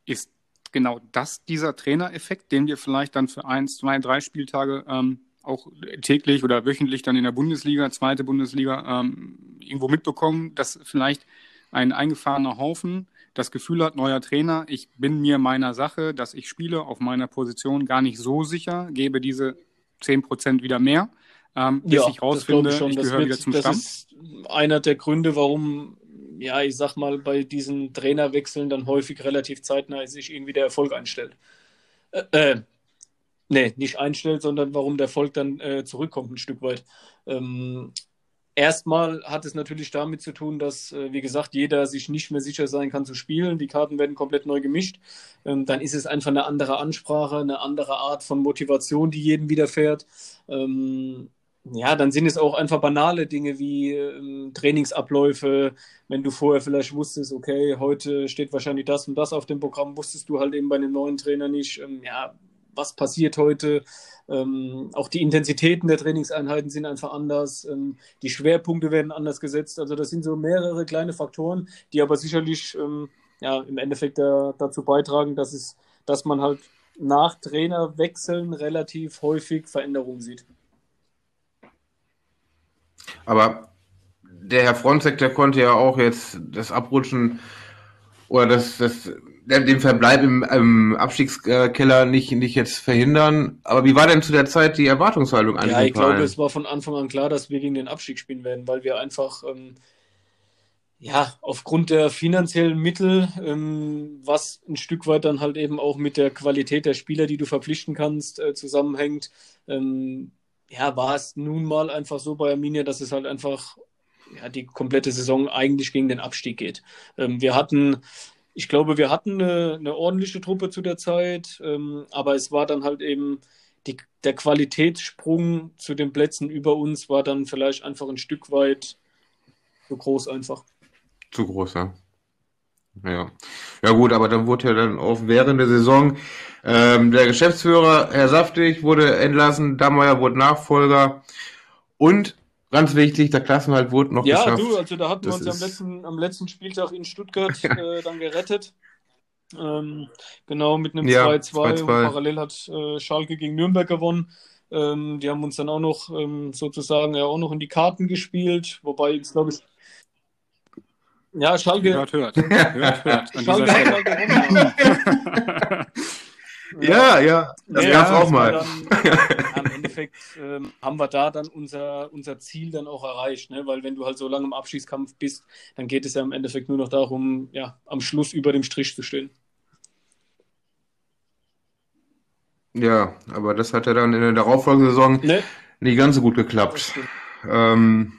ist genau das dieser Trainereffekt, den wir vielleicht dann für eins, zwei, drei Spieltage ähm, auch täglich oder wöchentlich dann in der Bundesliga, zweite Bundesliga, ähm, irgendwo mitbekommen, dass vielleicht ein eingefahrener Haufen das Gefühl hat, neuer Trainer, ich bin mir meiner Sache, dass ich spiele auf meiner Position gar nicht so sicher, gebe diese 10% wieder mehr, ähm, bis Ja, ich das glaube rausfinde, ich schon. ich Das, gehöre wieder zum das Stamm. ist einer der Gründe, warum, ja, ich sag mal, bei diesen Trainerwechseln dann häufig relativ zeitnah sich irgendwie der Erfolg einstellt. Äh, äh, nee, nicht einstellt, sondern warum der Erfolg dann äh, zurückkommt ein Stück weit. Ähm, erstmal hat es natürlich damit zu tun, dass, äh, wie gesagt, jeder sich nicht mehr sicher sein kann zu spielen. Die Karten werden komplett neu gemischt. Ähm, dann ist es einfach eine andere Ansprache, eine andere Art von Motivation, die jedem widerfährt. Ja, dann sind es auch einfach banale Dinge wie ähm, Trainingsabläufe. Wenn du vorher vielleicht wusstest, okay, heute steht wahrscheinlich das und das auf dem Programm, wusstest du halt eben bei einem neuen Trainer nicht, ähm, ja, was passiert heute. Ähm, auch die Intensitäten der Trainingseinheiten sind einfach anders. Ähm, die Schwerpunkte werden anders gesetzt. Also das sind so mehrere kleine Faktoren, die aber sicherlich ähm, ja, im Endeffekt da, dazu beitragen, dass, es, dass man halt nach Trainerwechseln relativ häufig Veränderungen sieht. Aber der Herr Fronzek, der konnte ja auch jetzt das Abrutschen oder das, das, den Verbleib im, im Abstiegskeller nicht, nicht jetzt verhindern. Aber wie war denn zu der Zeit die Erwartungshaltung eigentlich? Ja, ich glaube, es war von Anfang an klar, dass wir gegen den Abstieg spielen werden, weil wir einfach ähm, ja, aufgrund der finanziellen Mittel, ähm, was ein Stück weit dann halt eben auch mit der Qualität der Spieler, die du verpflichten kannst, äh, zusammenhängt, ähm, ja, war es nun mal einfach so bei Arminia, dass es halt einfach ja, die komplette Saison eigentlich gegen den Abstieg geht. Ähm, wir hatten, ich glaube, wir hatten eine, eine ordentliche Truppe zu der Zeit, ähm, aber es war dann halt eben die, der Qualitätssprung zu den Plätzen über uns war dann vielleicht einfach ein Stück weit so groß einfach zu groß, ja. Ja. Ja gut, aber dann wurde ja dann auch während der Saison ähm, der Geschäftsführer, Herr Saftig, wurde entlassen, Dammeier wurde Nachfolger und ganz wichtig, der Klassenhalt wurde noch ja, geschafft. Ja, du, also da hatten das wir uns am letzten, am letzten Spieltag in Stuttgart ja. äh, dann gerettet. Ähm, genau, mit einem 2-2 ja, parallel hat äh, Schalke gegen Nürnberg gewonnen. Ähm, die haben uns dann auch noch ähm, sozusagen ja auch noch in die Karten gespielt, wobei jetzt glaube ich ja, Schalke. Hört, hört. hört, hört. Schalke hat gewonnen. Ja, ja, das ja, gab's auch mal. Dann, Im Endeffekt ähm, haben wir da dann unser, unser Ziel dann auch erreicht, ne? weil wenn du halt so lange im Abschießkampf bist, dann geht es ja im Endeffekt nur noch darum, ja, am Schluss über dem Strich zu stehen. Ja, aber das hat ja dann in der darauffolgenden Saison nee. nicht ganz so gut geklappt. Ähm,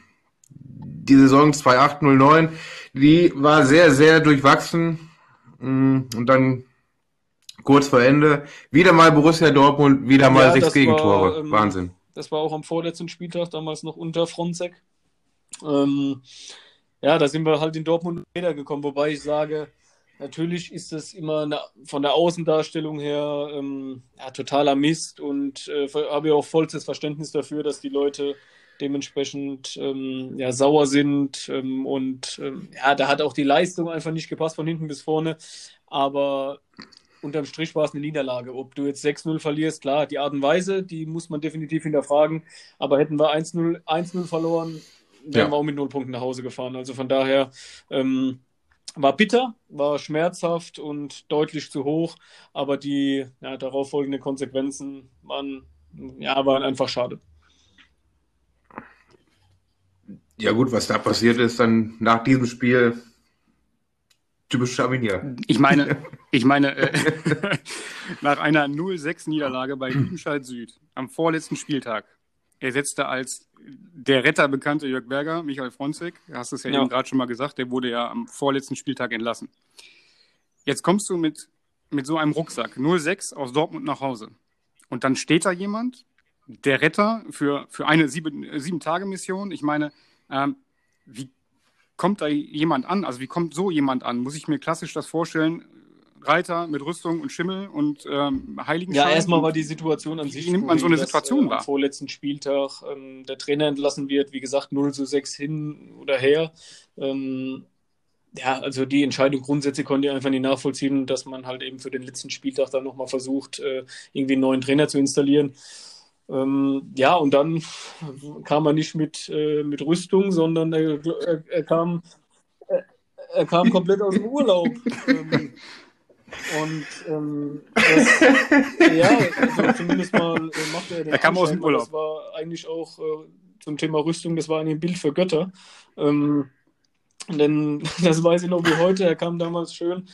die Saison 2809 die war sehr, sehr durchwachsen. Mm, und dann kurz vor Ende wieder mal Borussia Dortmund, wieder mal ja, sechs Gegentore. War, ähm, Wahnsinn. Das war auch am vorletzten Spieltag, damals noch unter Fronzek. Ähm, ja, da sind wir halt in Dortmund gekommen, wobei ich sage, natürlich ist das immer eine, von der Außendarstellung her ähm, ja, totaler Mist und äh, habe ja auch vollstes Verständnis dafür, dass die Leute dementsprechend ähm, ja, sauer sind. Ähm, und ähm, ja, da hat auch die Leistung einfach nicht gepasst von hinten bis vorne. Aber unterm Strich war es eine Niederlage. Ob du jetzt 6-0 verlierst, klar, die Art und Weise, die muss man definitiv hinterfragen. Aber hätten wir 1-0 verloren, wären ja. wir auch mit 0 Punkten nach Hause gefahren. Also von daher ähm, war bitter, war schmerzhaft und deutlich zu hoch. Aber die ja, darauffolgenden Konsequenzen waren, ja, waren einfach schade. Ja gut, was da passiert ist dann nach diesem Spiel, typisch Arminia. Ich meine, ich meine, äh, nach einer 0-6-Niederlage bei Lüdenscheid Süd am vorletzten Spieltag ersetzte als der Retter bekannte Jörg Berger, Michael Fronzek, hast es ja, ja. eben gerade schon mal gesagt, der wurde ja am vorletzten Spieltag entlassen. Jetzt kommst du mit, mit so einem Rucksack 0-6 aus Dortmund nach Hause. Und dann steht da jemand, der Retter für, für eine Sieben-Tage-Mission. Sieben ich meine, ähm, wie kommt da jemand an? Also wie kommt so jemand an? Muss ich mir klassisch das vorstellen? Reiter mit Rüstung und Schimmel und ähm, Heiligenschein? Ja, erstmal war die Situation an sich. Wie nimmt man so eine Situation wahr? Am vorletzten Spieltag ähm, der Trainer entlassen wird, wie gesagt, 0 zu 6 hin oder her. Ähm, ja, also die Entscheidung grundsätzlich konnte ich einfach nicht nachvollziehen, dass man halt eben für den letzten Spieltag dann nochmal versucht, äh, irgendwie einen neuen Trainer zu installieren. Ähm, ja, und dann kam er nicht mit, äh, mit Rüstung, sondern er, er, er kam, er, er, kam komplett aus dem Urlaub. ähm, und ähm, das, ja, also zumindest mal äh, machte er den Er kam aus dem Urlaub. Das war eigentlich auch äh, zum Thema Rüstung, das war eigentlich ein Bild für Götter. Ähm, denn das weiß ich noch wie heute, er kam damals schön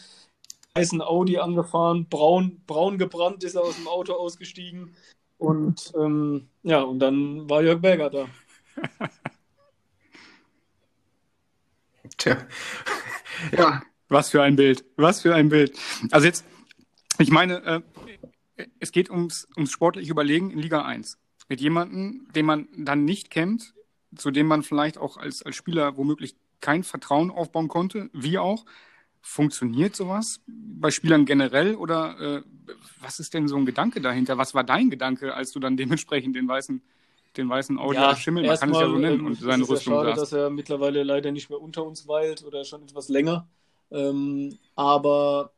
weißen Audi angefahren, braun, braun gebrannt ist er aus dem Auto ausgestiegen, und ähm, ja, und dann war Jörg Berger da. Tja. ja. Was für ein Bild. Was für ein Bild. Also jetzt, ich meine, äh, es geht ums, ums sportliche Überlegen in Liga 1. Mit jemandem, den man dann nicht kennt, zu dem man vielleicht auch als, als Spieler womöglich kein Vertrauen aufbauen konnte, wie auch. Funktioniert sowas bei Spielern generell oder äh, was ist denn so ein Gedanke dahinter? Was war dein Gedanke, als du dann dementsprechend den weißen, den weißen Audi ja, Schimmel, man kann es ja so nennen, ähm, und seine ist Rüstung ja schade, saß. dass er mittlerweile leider nicht mehr unter uns weilt oder schon etwas länger. Ähm, aber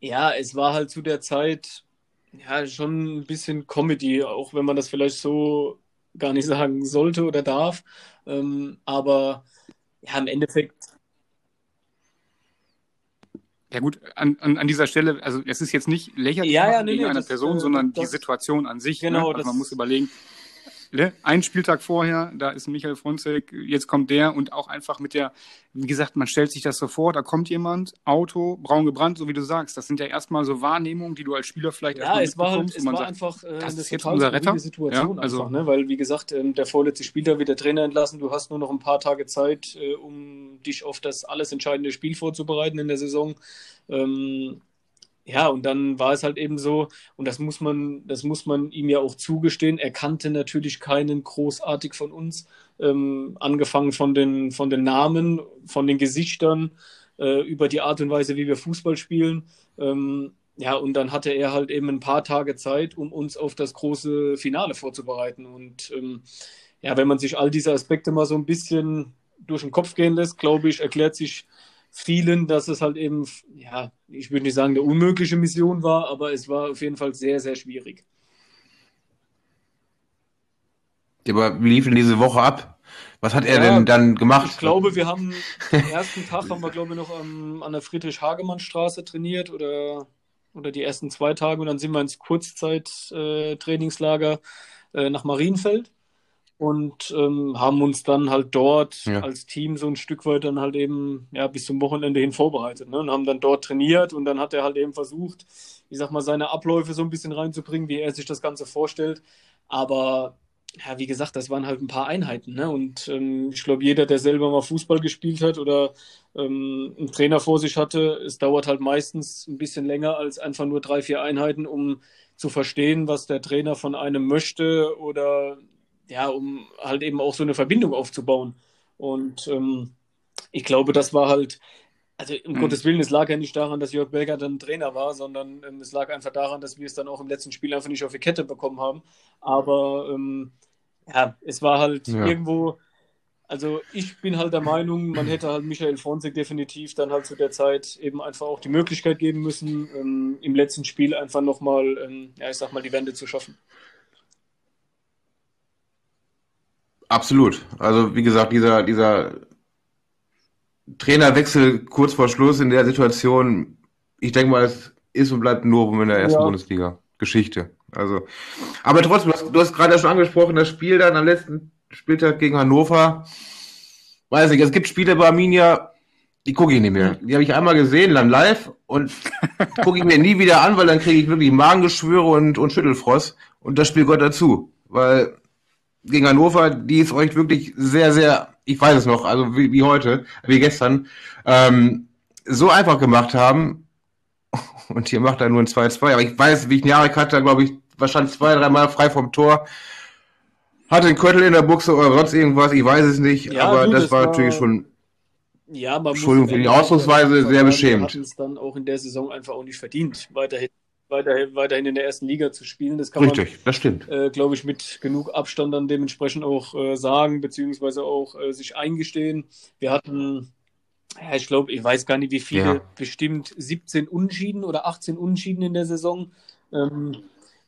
ja, es war halt zu der Zeit ja schon ein bisschen Comedy, auch wenn man das vielleicht so gar nicht sagen sollte oder darf. Ähm, aber ja, im Endeffekt ja gut, an, an, an dieser Stelle, also es ist jetzt nicht lächerlich ja, ja, nee, gegen nee, eine das, Person, äh, sondern das, die Situation an sich. Genau, ne? also man muss überlegen, ne? Ein Spieltag vorher, da ist Michael Fronzek, jetzt kommt der und auch einfach mit der, wie gesagt, man stellt sich das so vor, da kommt jemand, Auto, braun gebrannt, so wie du sagst. Das sind ja erstmal so Wahrnehmungen, die du als Spieler vielleicht ja, es war halt, es war sagt, einfach äh, das ist jetzt unser Retter. Situation ja, also, einfach, ne? weil wie gesagt, ähm, der vorletzte Spieler wird der Trainer entlassen, du hast nur noch ein paar Tage Zeit, äh, um dich auf das alles entscheidende Spiel vorzubereiten in der Saison. Ähm, ja, und dann war es halt eben so, und das muss man, das muss man ihm ja auch zugestehen, er kannte natürlich keinen großartig von uns, ähm, angefangen von den, von den Namen, von den Gesichtern, äh, über die Art und Weise, wie wir Fußball spielen. Ähm, ja, und dann hatte er halt eben ein paar Tage Zeit, um uns auf das große Finale vorzubereiten. Und ähm, ja, wenn man sich all diese Aspekte mal so ein bisschen durch den Kopf gehen lässt, glaube ich, erklärt sich vielen, dass es halt eben, ja, ich würde nicht sagen, eine unmögliche Mission war, aber es war auf jeden Fall sehr, sehr schwierig. Aber wie lief denn diese Woche ab? Was hat er ja, denn dann gemacht? Ich glaube, wir haben den ersten Tag haben wir, glaube ich, noch um, an der Friedrich-Hagemann-Straße trainiert oder, oder die ersten zwei Tage und dann sind wir ins Kurzzeit-Trainingslager äh, nach Marienfeld und ähm, haben uns dann halt dort ja. als Team so ein Stück weit dann halt eben ja bis zum Wochenende hin vorbereitet ne? und haben dann dort trainiert und dann hat er halt eben versucht, ich sag mal, seine Abläufe so ein bisschen reinzubringen, wie er sich das Ganze vorstellt. Aber ja, wie gesagt, das waren halt ein paar Einheiten. Ne? Und ähm, ich glaube, jeder, der selber mal Fußball gespielt hat oder ähm, einen Trainer vor sich hatte, es dauert halt meistens ein bisschen länger als einfach nur drei, vier Einheiten, um zu verstehen, was der Trainer von einem möchte oder ja, um halt eben auch so eine Verbindung aufzubauen. Und ähm, ich glaube, das war halt, also um mhm. Gottes Willen, es lag ja nicht daran, dass Jörg Berger dann Trainer war, sondern ähm, es lag einfach daran, dass wir es dann auch im letzten Spiel einfach nicht auf die Kette bekommen haben. Aber ähm, ja, es war halt ja. irgendwo, also ich bin halt der Meinung, man hätte halt Michael Fronzek definitiv dann halt zu der Zeit eben einfach auch die Möglichkeit geben müssen, ähm, im letzten Spiel einfach nochmal, ähm, ja, ich sag mal, die Wende zu schaffen. Absolut. Also wie gesagt, dieser, dieser Trainerwechsel kurz vor Schluss in der Situation, ich denke mal, es ist und bleibt nur in der ersten ja. Bundesliga. Geschichte. Also, aber trotzdem, du hast, du hast gerade schon angesprochen, das Spiel dann am letzten Spieltag gegen Hannover. Weiß nicht, es gibt Spiele bei Arminia, die gucke ich nicht mehr. Die habe ich einmal gesehen, dann live und gucke ich mir nie wieder an, weil dann kriege ich wirklich Magengeschwüre und, und Schüttelfrost und das Spiel gehört dazu. Weil gegen Hannover, die ist euch wirklich sehr, sehr, ich weiß es noch, also wie, wie heute, wie gestern, ähm, so einfach gemacht haben. Und hier macht er nur ein 2-2. Aber ich weiß, wie ich Jarek hatte, glaube ich, wahrscheinlich zwei, dreimal frei vom Tor. Hatte einen Köttel in der Buchse oder sonst irgendwas, ich weiß es nicht. Ja, aber gut, das, war, war natürlich schon. Ja, man Entschuldigung für die Ausdrucksweise, sehr beschämend. Wir es dann auch in der Saison einfach auch nicht verdient, weiterhin weiterhin, weiterhin in der ersten Liga zu spielen. Das kann Richtig, man, das stimmt. Äh, glaube ich, mit genug Abstand dann dementsprechend auch äh, sagen, beziehungsweise auch äh, sich eingestehen. Wir hatten, ja, ich glaube, ich weiß gar nicht, wie viele, ja. bestimmt 17 Unschieden oder 18 Unschieden in der Saison. Ähm,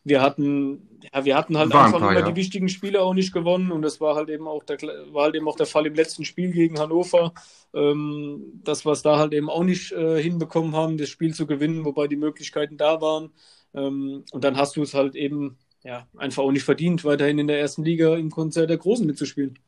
wir hatten, ja, wir hatten halt einfach paar, immer ja. die wichtigen Spiele auch nicht gewonnen und das war halt eben auch der, war halt eben auch der Fall im letzten Spiel gegen Hannover, ähm, dass wir es da halt eben auch nicht äh, hinbekommen haben, das Spiel zu gewinnen, wobei die Möglichkeiten da waren. Ähm, und dann hast du es halt eben ja, einfach auch nicht verdient, weiterhin in der ersten Liga im Konzert der Großen mitzuspielen.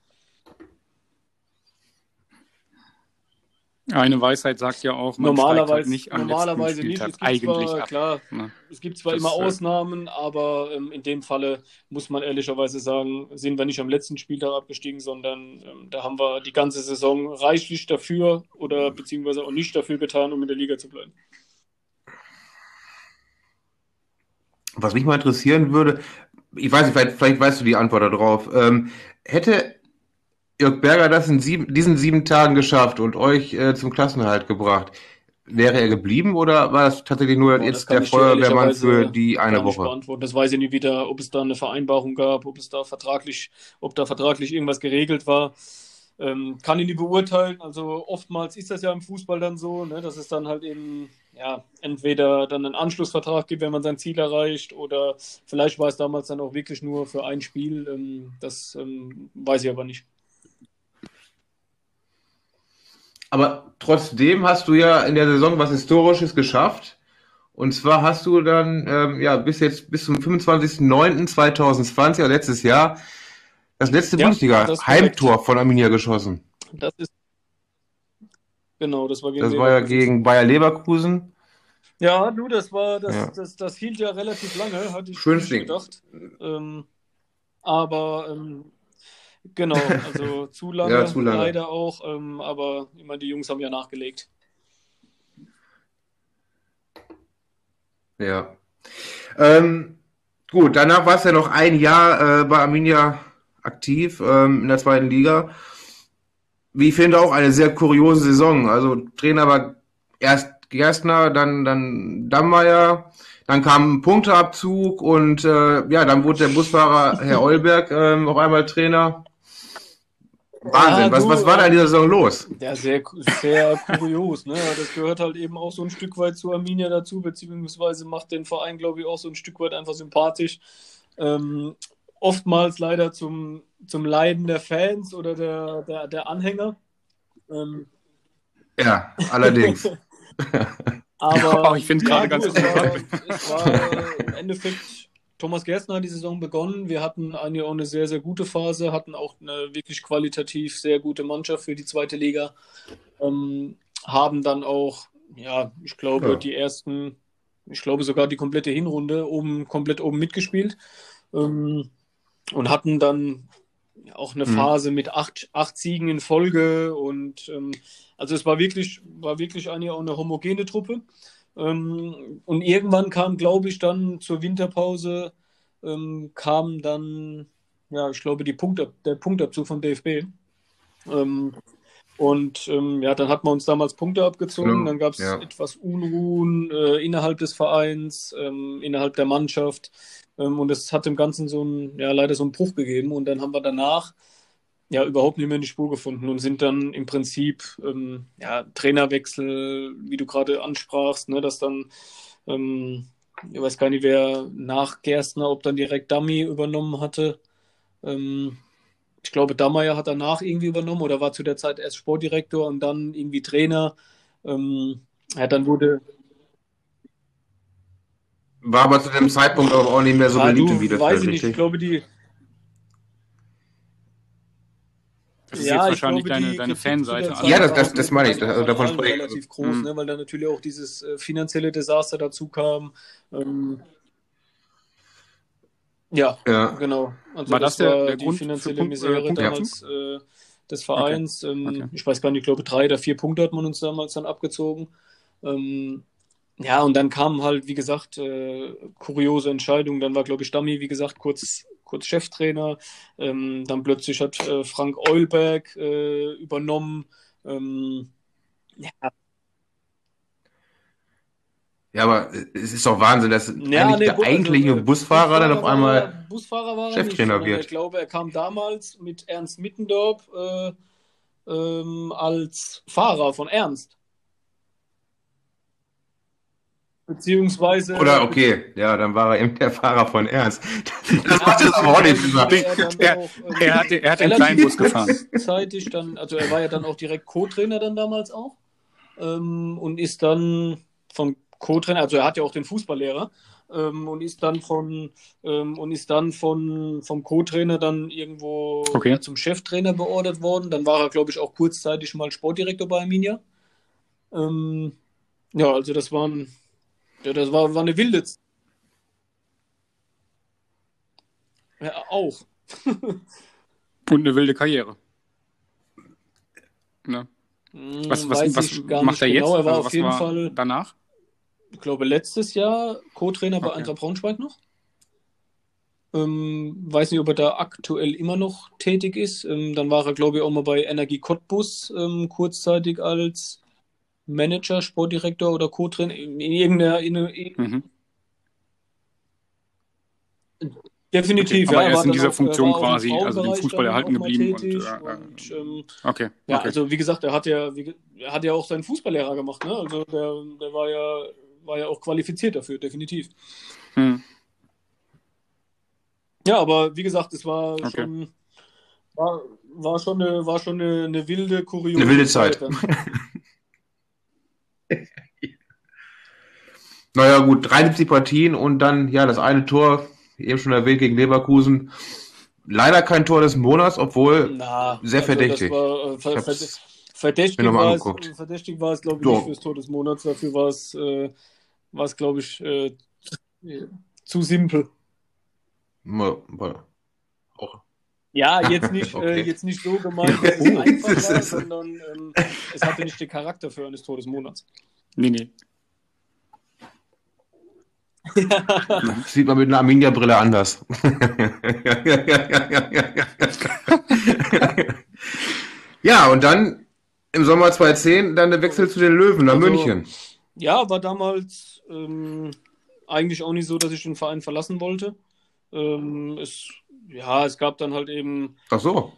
Eine Weisheit sagt ja auch, man normalerweise halt nicht am normalerweise nicht. Es gibt eigentlich zwar, klar, ne? es gibt zwar das, immer äh, Ausnahmen, aber ähm, in dem Falle muss man ehrlicherweise sagen, sind wir nicht am letzten Spieltag abgestiegen, sondern ähm, da haben wir die ganze Saison reichlich dafür oder beziehungsweise auch nicht dafür getan, um in der Liga zu bleiben. Was mich mal interessieren würde, ich weiß nicht, vielleicht, vielleicht weißt du die Antwort darauf. Ähm, hätte Jörg Berger das in sieben, diesen sieben Tagen geschafft und euch äh, zum Klassenerhalt gebracht, wäre er geblieben oder war es tatsächlich nur Boah, jetzt der Feuerwehrmann für die eine Woche? Das weiß ich nicht wieder, ob es da eine Vereinbarung gab, ob es da vertraglich, ob da vertraglich irgendwas geregelt war. Ähm, kann ich nicht beurteilen. Also oftmals ist das ja im Fußball dann so, ne, dass es dann halt eben ja entweder dann einen Anschlussvertrag gibt, wenn man sein Ziel erreicht, oder vielleicht war es damals dann auch wirklich nur für ein Spiel. Ähm, das ähm, weiß ich aber nicht. Aber trotzdem hast du ja in der Saison was Historisches geschafft. Und zwar hast du dann ähm, ja bis jetzt bis zum 25.09.2020, also letztes Jahr, das letzte ja, Bundesliga-Heimtor von Arminia geschossen. Das ist genau, das war gegen Das war ja gegen Bayer Leverkusen. Ja, du, das war, das, ja. das, das, das, hielt ja relativ lange, hatte ich Ding. gedacht. Ähm, aber ähm, genau, also zu lange, ja, zu lange. leider auch, ähm, aber immer die Jungs haben ja nachgelegt. Ja. Ähm, gut, danach war es ja noch ein Jahr äh, bei Arminia aktiv ähm, in der zweiten Liga. Wie ich finde, auch eine sehr kuriose Saison. Also Trainer war erst Gerstner, dann, dann Dammeier, dann kam ein Punkteabzug und äh, ja, dann wurde der Busfahrer Herr Eulberg äh, auf einmal Trainer. Wahnsinn, ja, was, du, was war da in dieser Saison los? Ja, sehr, sehr kurios. Ne? Das gehört halt eben auch so ein Stück weit zu Arminia dazu, beziehungsweise macht den Verein, glaube ich, auch so ein Stück weit einfach sympathisch. Ähm, oftmals leider zum, zum Leiden der Fans oder der, der, der Anhänger. Ähm, ja, allerdings. Aber oh, ich finde es ja, gerade ganz interessant. Es war, es war im Endeffekt, Thomas Gerstner hat die Saison begonnen. Wir hatten auch eine sehr, sehr gute Phase, hatten auch eine wirklich qualitativ sehr gute Mannschaft für die zweite Liga. Ähm, haben dann auch, ja, ich glaube, ja. die ersten, ich glaube sogar die komplette Hinrunde oben, komplett oben mitgespielt. Ähm, und hatten dann auch eine mhm. Phase mit acht, acht Siegen in Folge und ähm, also es war wirklich, war wirklich eine, eine homogene Truppe. Ähm, und irgendwann kam, glaube ich, dann zur Winterpause ähm, kam dann, ja, ich glaube, die Punkte, der Punktabzug vom DFB. Ähm, und ähm, ja, dann hat man uns damals Punkte abgezogen, dann gab es ja. etwas Unruhen äh, innerhalb des Vereins, ähm, innerhalb der Mannschaft. Ähm, und es hat dem Ganzen so ein, ja, leider so einen Bruch gegeben. Und dann haben wir danach ja überhaupt nicht mehr in die Spur gefunden und sind dann im Prinzip ähm, ja, Trainerwechsel, wie du gerade ansprachst, ne, dass dann, ähm, ich weiß gar nicht, wer nach Gerstner, ob dann direkt Dummy übernommen hatte. Ähm, ich glaube, Dammeier hat danach irgendwie übernommen oder war zu der Zeit erst Sportdirektor und dann irgendwie Trainer. Ähm, ja, dann wurde war aber zu dem Zeitpunkt auch nicht mehr so ja, beliebt in Bielefeld. Weiß ich nicht. Ich glaube, die. Das ist ja, jetzt wahrscheinlich glaube, deine, deine Fanseite. Ja, das, das, das meine ich. Das, davon spreche ich. relativ groß, mhm. ne, weil da natürlich auch dieses äh, finanzielle Desaster dazu kam. Ähm, ja, ja, genau. Also war das, das der, der die Grund finanzielle für Misere damals äh, des Vereins. Okay. Ähm, okay. Ich weiß gar nicht, ich glaube drei oder vier Punkte hat man uns damals dann abgezogen. Ähm, ja, und dann kamen halt, wie gesagt, äh, kuriose Entscheidungen. Dann war, glaube ich, Stammi, wie gesagt, kurz, kurz Cheftrainer. Ähm, dann plötzlich hat äh, Frank Eulberg äh, übernommen. Ähm, ja. Ja, aber es ist doch Wahnsinn, dass ja, eigentlich nee, der eigentliche also, Busfahrer, Busfahrer dann auf einmal war, Cheftrainer wird. Ich glaube, er kam damals mit Ernst Mittendorf äh, ähm, als Fahrer von Ernst. Beziehungsweise. Oder okay, ja, dann war er eben der Fahrer von Ernst. Das macht das aber auch nicht. Er, auch, ähm, er, hat, er hat den kleinen Bus gefahren. Zeitig dann, also er war ja dann auch direkt Co-Trainer dann damals auch. Ähm, und ist dann von Co-Trainer, also er hat ja auch den Fußballlehrer. Ähm, und ist dann von ähm, und ist dann von vom Co-Trainer dann irgendwo okay. zum Cheftrainer beordert worden. Dann war er, glaube ich, auch kurzzeitig mal Sportdirektor bei Arminia. Ähm, ja, also das waren ja, das war, war eine wilde. Z ja, auch. Und eine wilde Karriere. Ne? Was, was, was macht er genau. jetzt? Er war also, auf jeden Fall danach? Ich glaube, letztes Jahr Co-Trainer bei okay. Eintracht Braunschweig noch. Ähm, weiß nicht, ob er da aktuell immer noch tätig ist. Ähm, dann war er, glaube ich, auch mal bei Energie Cottbus ähm, kurzzeitig als Manager, Sportdirektor oder Co-Trainer in irgendeiner. In, in, mhm. Definitiv, okay, aber ja. Er ist in dieser auch, Funktion quasi, also dem Fußball erhalten geblieben. Und, äh, und, ähm, okay. Ja, okay. also wie gesagt, er hat ja, wie, er hat ja auch seinen Fußballlehrer gemacht, ne? Also der, der war ja, war ja auch qualifiziert dafür, definitiv. Hm. Ja, aber wie gesagt, es war okay. schon war, war schon eine, war schon eine, eine wilde, kuriose Eine wilde Zeit. naja, gut, 73 Partien und dann, ja, das eine Tor, eben schon erwähnt, gegen Leverkusen. Leider kein Tor des Monats, obwohl Na, sehr also verdächtig. War, äh, ver verdächtig, war es, verdächtig war es, glaube ich, So. nicht fürs Tor des Monats. Dafür war es, äh, glaube ich, äh, zu simpel. Ja. Ja, jetzt nicht, Okay. äh, jetzt nicht so gemeint, dass es einfach war, sondern ähm, es hatte nicht den Charakter für eines Tor des Monats. Nee, nee. Sieht man mit einer Arminia-Brille anders. ja, und dann im Sommer 2010 dann der Wechsel zu den Löwen nach Also- München. Ja, war damals ähm, eigentlich auch nicht so, dass ich den Verein verlassen wollte. Ähm, es, ja, es gab dann halt eben, Ach so.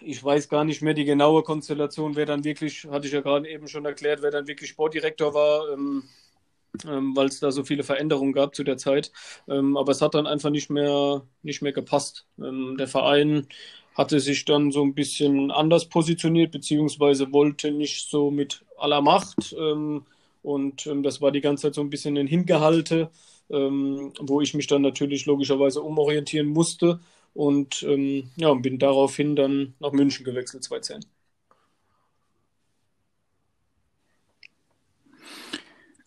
ich weiß gar nicht mehr die genaue Konstellation, wer dann wirklich, hatte ich ja gerade eben schon erklärt, wer dann wirklich Sportdirektor war, ähm, ähm, weil es da so viele Veränderungen gab zu der Zeit. Ähm, aber es hat dann einfach nicht mehr, nicht mehr gepasst. Ähm, der Verein hatte sich dann so ein bisschen anders positioniert, beziehungsweise wollte nicht so mit aller Macht. Ähm, und ähm, das war die ganze Zeit so ein bisschen ein Hingehalte, ähm, wo ich mich dann natürlich logischerweise umorientieren musste. Und ähm, ja, bin daraufhin dann nach München gewechselt, 2010.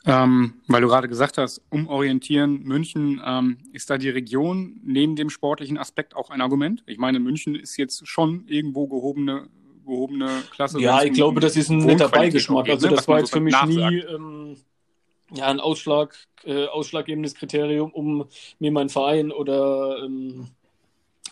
Ähm, weil du gerade gesagt hast, umorientieren, München, ähm, ist da die Region neben dem sportlichen Aspekt auch ein Argument? Ich meine, München ist jetzt schon irgendwo gehobene, gehobene Klasse. Ja, ich glaube, das ist ein netter Beigeschmack. Also ne? das war jetzt für mich nie ähm, ja, ein Ausschlag, äh, ausschlaggebendes Kriterium, um mir meinen Verein oder ähm,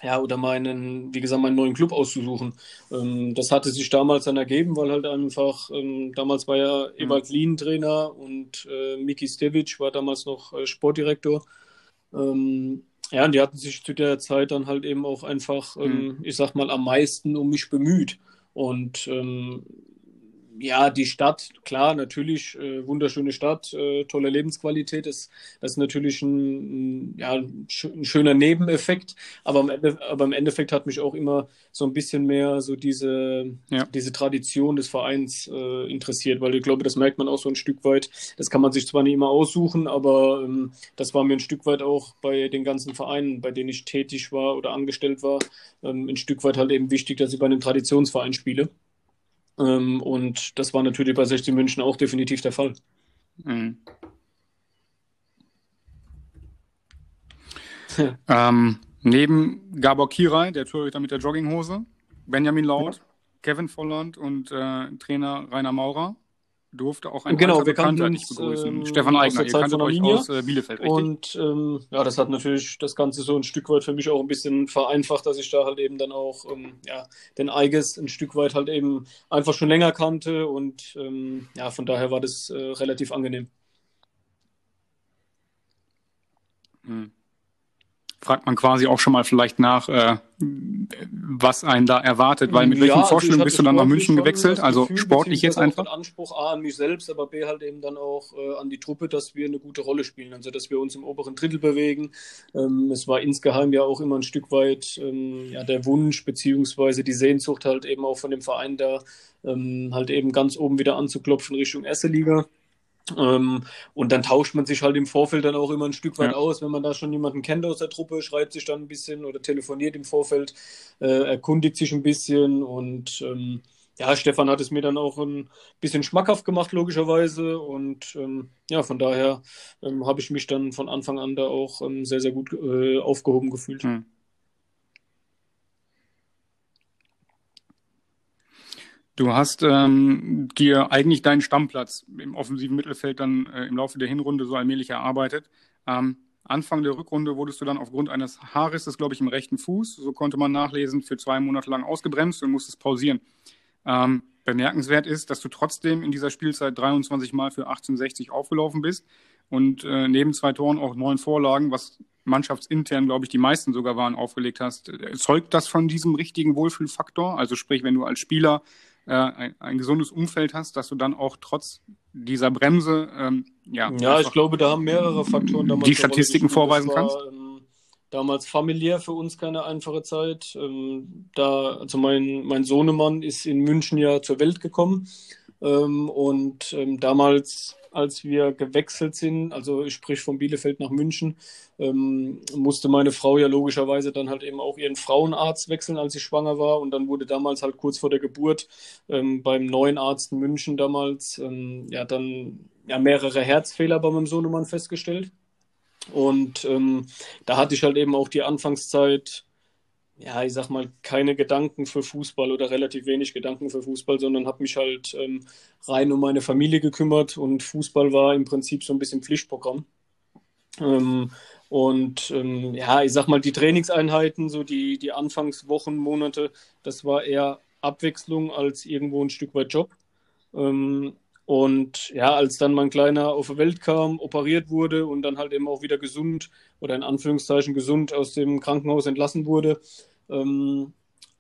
ja, oder meinen, wie gesagt, meinen neuen Club auszusuchen. Ähm, das hatte sich damals dann ergeben, weil halt einfach, ähm, damals war ja Ewald Lien Trainer und äh, Miki Stevic war damals noch äh, Sportdirektor. Ähm, ja, und die hatten sich zu der Zeit dann halt eben auch einfach, ähm, ich sag mal, am meisten um mich bemüht. Und ähm, ja, die Stadt, klar, natürlich, äh, wunderschöne Stadt, äh, tolle Lebensqualität, das, das ist natürlich ein, ein, ja, sch- ein schöner Nebeneffekt, aber im, Ende, aber im Endeffekt hat mich auch immer so ein bisschen mehr so diese, Ja. diese Tradition des Vereins äh, interessiert, weil ich glaube, das merkt man auch so ein Stück weit. Das kann man sich zwar nicht immer aussuchen, aber ähm, das war mir ein Stück weit auch bei den ganzen Vereinen, bei denen ich tätig war oder angestellt war, ähm, ein Stück weit halt eben wichtig, dass ich bei einem Traditionsverein spiele. Ähm, und das war natürlich bei 60 München auch definitiv der Fall. Mhm. Ähm, neben Gabor Kirai, der Torhüter mit der Jogginghose, Benjamin Laut, Kevin Volland und äh, Trainer Rainer Maurer durfte auch ein Genau, wir Bekannter uns, begrüßen. ähm, Stefan Eigner, ihr kanntet euch aus äh, Bielefeld, richtig? Und ähm, ja, das hat natürlich das Ganze so ein Stück weit für mich auch ein bisschen vereinfacht, dass ich da halt eben dann auch ähm, ja, den Eiges ein Stück weit halt eben einfach schon länger kannte und ähm, ja, von daher war das äh, relativ angenehm. Hm. Fragt man quasi auch schon mal vielleicht nach, äh, was einen da erwartet, weil mit Ja, welchen also Vorstellungen bist du dann nach München gewechselt? Also Gefühl, sportlich jetzt einfach? Anspruch A an mich selbst, aber B halt eben dann auch äh, an die Truppe, dass wir eine gute Rolle spielen, also dass wir uns im oberen Drittel bewegen. Ähm, es war insgeheim ja auch immer ein Stück weit ähm, ja, der Wunsch beziehungsweise die Sehnsucht halt eben auch von dem Verein da ähm, halt eben ganz oben wieder anzuklopfen Richtung erste Liga. Ähm, und dann tauscht man sich halt im Vorfeld dann auch immer ein Stück weit Ja. aus, wenn man da schon jemanden kennt aus der Truppe, schreibt sich dann ein bisschen oder telefoniert im Vorfeld, äh, erkundigt sich ein bisschen und ähm, ja, Stefan hat es mir dann auch ein bisschen schmackhaft gemacht, logischerweise. Und ähm, ja, von daher ähm, habe ich mich dann von Anfang an da auch ähm, sehr, sehr gut äh, aufgehoben gefühlt. Hm. Du hast ähm, dir eigentlich deinen Stammplatz im offensiven Mittelfeld dann äh, im Laufe der Hinrunde so allmählich erarbeitet. Ähm, Anfang der Rückrunde wurdest du dann aufgrund eines Haarisses, glaube ich, im rechten Fuß, so konnte man nachlesen, für zwei Monate lang ausgebremst und musstest pausieren. Ähm, bemerkenswert ist, dass du trotzdem in dieser Spielzeit 23 Mal für 1860 aufgelaufen bist und äh, neben zwei Toren auch neun Vorlagen, was mannschaftsintern, glaube ich, die meisten sogar waren, aufgelegt hast. Zeugt das von diesem richtigen Wohlfühlfaktor? Also sprich, wenn du als Spieler äh, ein, ein gesundes Umfeld hast, dass du dann auch trotz dieser Bremse ähm, ja, Ja, ich glaube, da haben mehrere Faktoren damals Die Statistiken vorweisen war, ähm, damals familiär für uns keine einfache Zeit. Ähm, da, also mein, mein Sohnemann ist in München ja zur Welt gekommen. Ähm, und ähm, damals, als wir gewechselt sind, also ich sprich von Bielefeld nach München, ähm, musste meine Frau ja logischerweise dann halt eben auch ihren Frauenarzt wechseln, als sie schwanger war. Und dann wurde damals halt kurz vor der Geburt beim neuen Arzt in München damals ja dann ja mehrere Herzfehler bei meinem Sohnemann festgestellt. Und ähm, da hatte ich halt eben auch die Anfangszeit, ja, ich sag mal, keine Gedanken für Fußball oder relativ wenig Gedanken für Fußball, sondern habe mich halt ähm, rein um meine Familie gekümmert und Fußball war im Prinzip so ein bisschen Pflichtprogramm. Ähm, und ähm, ja, ich sag mal, die Trainingseinheiten, so die, die Anfangswochen, Monate, das war eher Abwechslung als irgendwo ein Stück weit Job. Ähm, und ja, als dann mein Kleiner auf die Welt kam, operiert wurde und dann halt eben auch wieder gesund oder in Anführungszeichen gesund aus dem Krankenhaus entlassen wurde, ähm,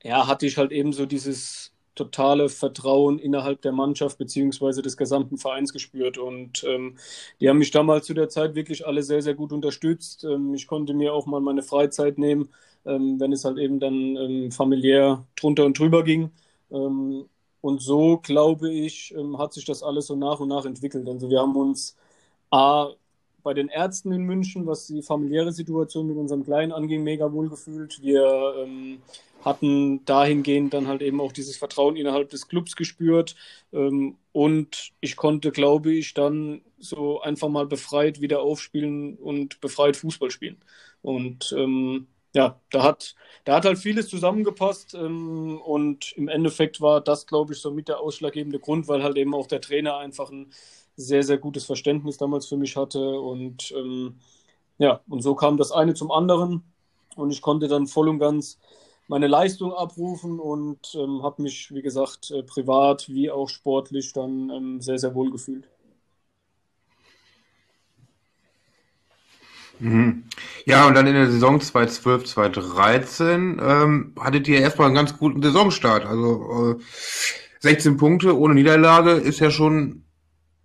ja, hatte ich halt eben so dieses totale Vertrauen innerhalb der Mannschaft beziehungsweise des gesamten Vereins gespürt. Und ähm, die haben mich damals zu der Zeit wirklich alle sehr, sehr gut unterstützt. Ähm, ich konnte mir auch mal meine Freizeit nehmen, ähm, wenn es halt eben dann ähm, familiär drunter und drüber ging. Ähm, und so, glaube ich, ähm, hat sich das alles so nach und nach entwickelt. Also wir haben uns A, bei den Ärzten in München, was die familiäre Situation mit unserem Kleinen anging, mega wohl gefühlt. Wir ähm, hatten dahingehend dann halt eben auch dieses Vertrauen innerhalb des Clubs gespürt. Ähm, und ich konnte, glaube ich, dann so einfach mal befreit wieder aufspielen und befreit Fußball spielen. Und ähm, ja, da hat, da hat halt vieles zusammengepasst ähm, und im Endeffekt war das, glaube ich, so mit der ausschlaggebende Grund, weil halt eben auch der Trainer einfach ein sehr, sehr gutes Verständnis damals für mich hatte und ähm, ja, und so kam das eine zum anderen und ich konnte dann voll und ganz meine Leistung abrufen und ähm, habe mich, wie gesagt, äh, privat wie auch sportlich dann ähm, sehr, sehr wohl gefühlt. Mhm. Ja, und dann in der Saison 2012, 2013 ähm, hattet ihr erstmal einen ganz guten Saisonstart. Also äh, 16 Punkte ohne Niederlage ist ja schon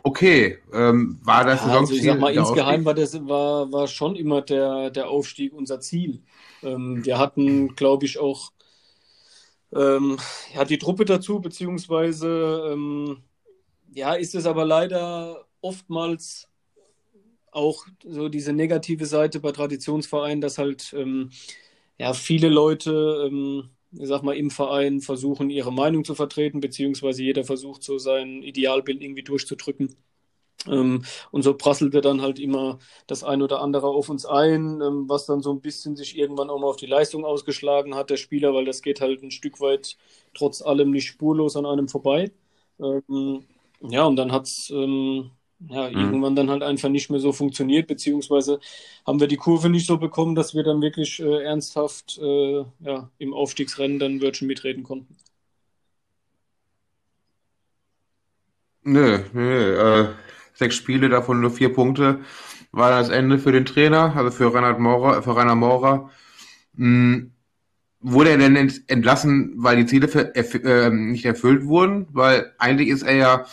okay. Ähm, war das ja, also ich sag mal, insgeheim war, das, war, war schon immer der, der Aufstieg unser Ziel. Ähm, wir hatten, glaube ich, auch ähm, ja, die Truppe dazu, beziehungsweise ähm, ja, ist es aber leider oftmals auch so diese negative Seite bei Traditionsvereinen, dass halt ähm, ja viele Leute, ähm, ich sag mal, im Verein versuchen, ihre Meinung zu vertreten, beziehungsweise jeder versucht, so sein Idealbild irgendwie durchzudrücken. Ähm, und so prasselte dann halt immer das ein oder andere auf uns ein, ähm, was dann so ein bisschen sich irgendwann auch mal auf die Leistung ausgeschlagen hat, der Spieler, weil das geht halt ein Stück weit trotz allem nicht spurlos an einem vorbei. Ähm, ja, und dann hat's ähm, ja, mhm. irgendwann dann halt einfach nicht mehr so funktioniert, beziehungsweise haben wir die Kurve nicht so bekommen, dass wir dann wirklich äh, ernsthaft äh, ja, im Aufstiegsrennen dann Virgin mitreden konnten. Nö, nö, äh, sechs Spiele, davon nur vier Punkte, war das Ende für den Trainer, also für Reinhard Maurer, für Rainer Maurer. Hm, wurde er denn entlassen, weil die Ziele für, äh, nicht erfüllt wurden? Weil eigentlich ist er ja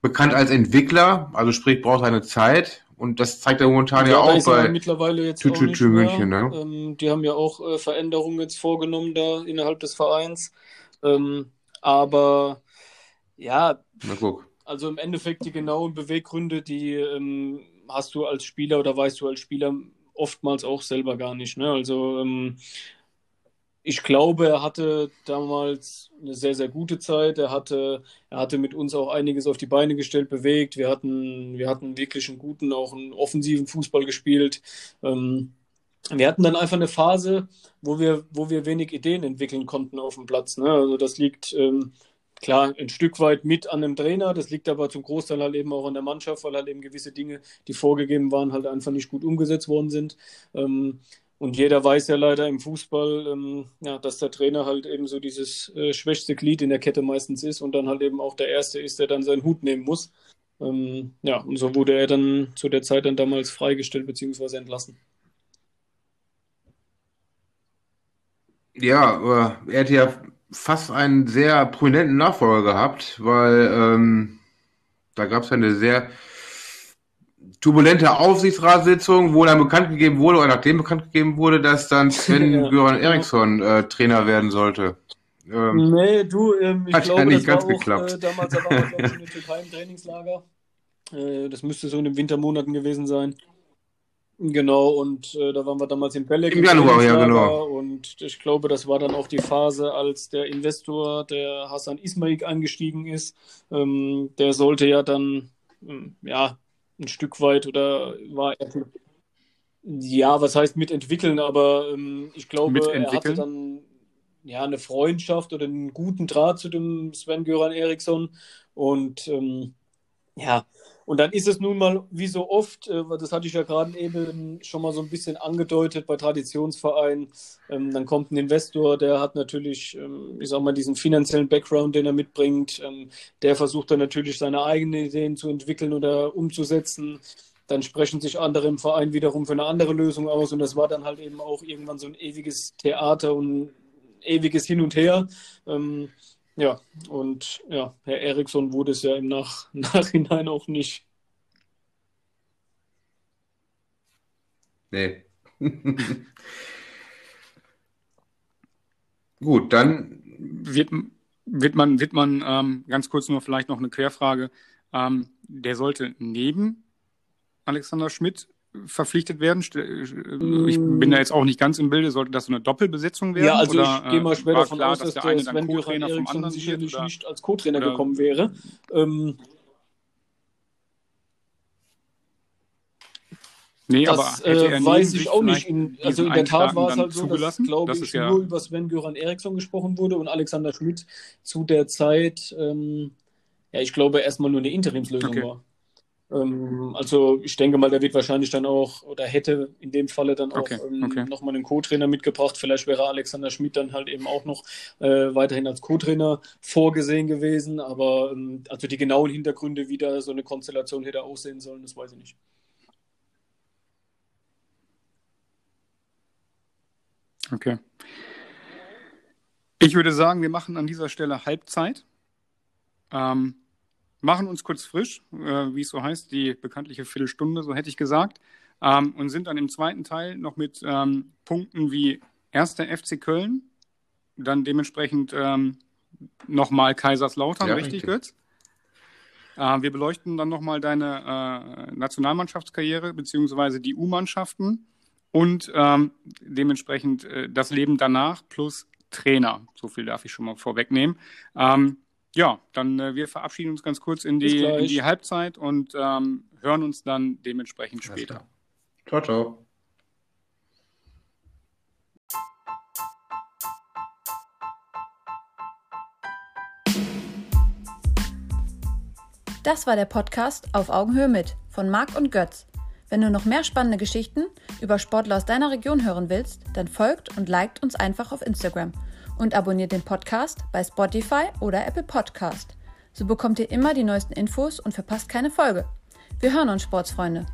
bekannt als Entwickler, also sprich, braucht seine Zeit. Und das zeigt er momentan ja, ja auch bei mittlerweile jetzt Tü -Tü -Tü München. Ne? Ähm, die haben ja auch äh, Veränderungen jetzt vorgenommen da innerhalb des Vereins. Ähm, aber ja, also im Endeffekt die genauen Beweggründe, die ähm, hast du als Spieler oder weißt du als Spieler oftmals auch selber gar nicht. Ne? Also ähm, ich glaube, er hatte damals eine sehr, sehr gute Zeit. Er hatte, er hatte mit uns auch einiges auf die Beine gestellt, bewegt. Wir hatten, wir hatten wirklich einen guten, auch einen offensiven Fußball gespielt. Ähm, wir hatten dann einfach eine Phase, wo wir, wo wir wenig Ideen entwickeln konnten auf dem Platz. Ne? Also das liegt ähm, klar ein Stück weit mit an dem Trainer, das liegt aber zum Großteil halt eben auch an der Mannschaft, weil halt eben gewisse Dinge, die vorgegeben waren, halt einfach nicht gut umgesetzt worden sind. Ähm, und jeder weiß ja leider im Fußball, ähm, ja, dass der Trainer halt eben so dieses äh, schwächste Glied in der Kette meistens ist und dann halt eben auch der Erste ist, der dann seinen Hut nehmen muss. Ähm, ja, und so wurde er dann zu der Zeit dann damals freigestellt bzw. entlassen. Ja, er hätte ja fast einen sehr prominenten Nachfolger gehabt, weil ähm, da gab es eine sehr turbulente Aufsichtsratssitzung, wo dann bekannt gegeben wurde, oder nachdem bekannt gegeben wurde, dass dann Sven ja. Göran Eriksson äh, Trainer werden sollte. Ähm, nee, du, ähm, ich glaube, ja nicht das ganz war auch, geklappt. Äh, damals da war glaube ich, in der Türkei im Trainingslager. Äh, das müsste so in den Wintermonaten gewesen sein. Genau, und äh, da waren wir damals in Belek. Im Januar, ja, genau. Und ich glaube, das war dann auch die Phase, als der Investor, der Hassan Ismail, eingestiegen ist. Ähm, der sollte ja dann, ähm, ja, ein Stück weit oder war er. Ja, was heißt mitentwickeln, aber ähm, ich glaube, er hatte dann ja eine Freundschaft oder einen guten Draht zu dem Sven-Göran Eriksson. Und ähm, ja, und dann ist es nun mal, wie so oft, äh, das hatte ich ja gerade eben schon mal so ein bisschen angedeutet bei Traditionsvereinen, ähm, dann kommt ein Investor, der hat natürlich, ähm, ich sag mal, diesen finanziellen Background, den er mitbringt, ähm, der versucht dann natürlich seine eigenen Ideen zu entwickeln oder umzusetzen. Dann sprechen sich andere im Verein wiederum für eine andere Lösung aus und das war dann halt eben auch irgendwann so ein ewiges Theater und ewiges Hin und Her. Ja, und ja, Herr Eriksson wurde es ja im Nach Nachhinein auch nicht. Nee. Gut, dann. Wird, wird man, wird man ähm, ganz kurz nur vielleicht noch eine Querfrage. Ähm, der sollte neben Alexander Schmidt verpflichtet werden? Ich bin da jetzt auch nicht ganz im Bilde. Sollte das so eine Doppelbesetzung werden? Ja, also oder, ich gehe mal schwer davon klar, aus, dass, dass der, der Sven Göran Eriksson sicherlich oder? nicht als Co-Trainer gekommen wäre. Ähm, Nee, das, aber äh, weiß ich auch nicht. In, also in der Tat war es halt so, dass, glaube ich, ja nur über Sven Göran Eriksson gesprochen wurde und Alexander Schmidt zu der Zeit, ähm, ja, ich glaube, erstmal nur eine Interimslösung okay. war. Ähm, also ich denke mal, der wird wahrscheinlich dann auch oder hätte in dem Falle dann auch okay, ähm, okay. nochmal einen Co-Trainer mitgebracht. Vielleicht wäre Alexander Schmidt dann halt eben auch noch äh, weiterhin als Co-Trainer vorgesehen gewesen. Aber ähm, also die genauen Hintergründe, wie da so eine Konstellation hätte aussehen sollen, das weiß ich nicht. Okay. Ich würde sagen, wir machen an dieser Stelle Halbzeit. Ähm, machen uns kurz frisch, äh, wie es so heißt, die bekanntliche Viertelstunde, so hätte ich gesagt, ähm, und sind dann im zweiten Teil noch mit ähm, Punkten wie erster FC Köln, dann dementsprechend ähm, nochmal Kaiserslautern, ja, richtig, Götz? Äh, wir beleuchten dann nochmal deine äh, Nationalmannschaftskarriere beziehungsweise die U-Mannschaften und ähm, dementsprechend äh, das Leben danach plus Trainer. So viel darf ich schon mal vorwegnehmen. Ähm, ja, dann äh, wir verabschieden uns ganz kurz in die, in die Halbzeit und ähm, hören uns dann dementsprechend später. Ciao, ciao. Das war der Podcast Auf Augenhöhe mit von Marc und Götz. Wenn du noch mehr spannende Geschichten über Sportler aus deiner Region hören willst, dann folgt und liked uns einfach auf Instagram und abonniert den Podcast bei Spotify oder Apple Podcast. So bekommt ihr immer die neuesten Infos und verpasst keine Folge. Wir hören uns, Sportsfreunde.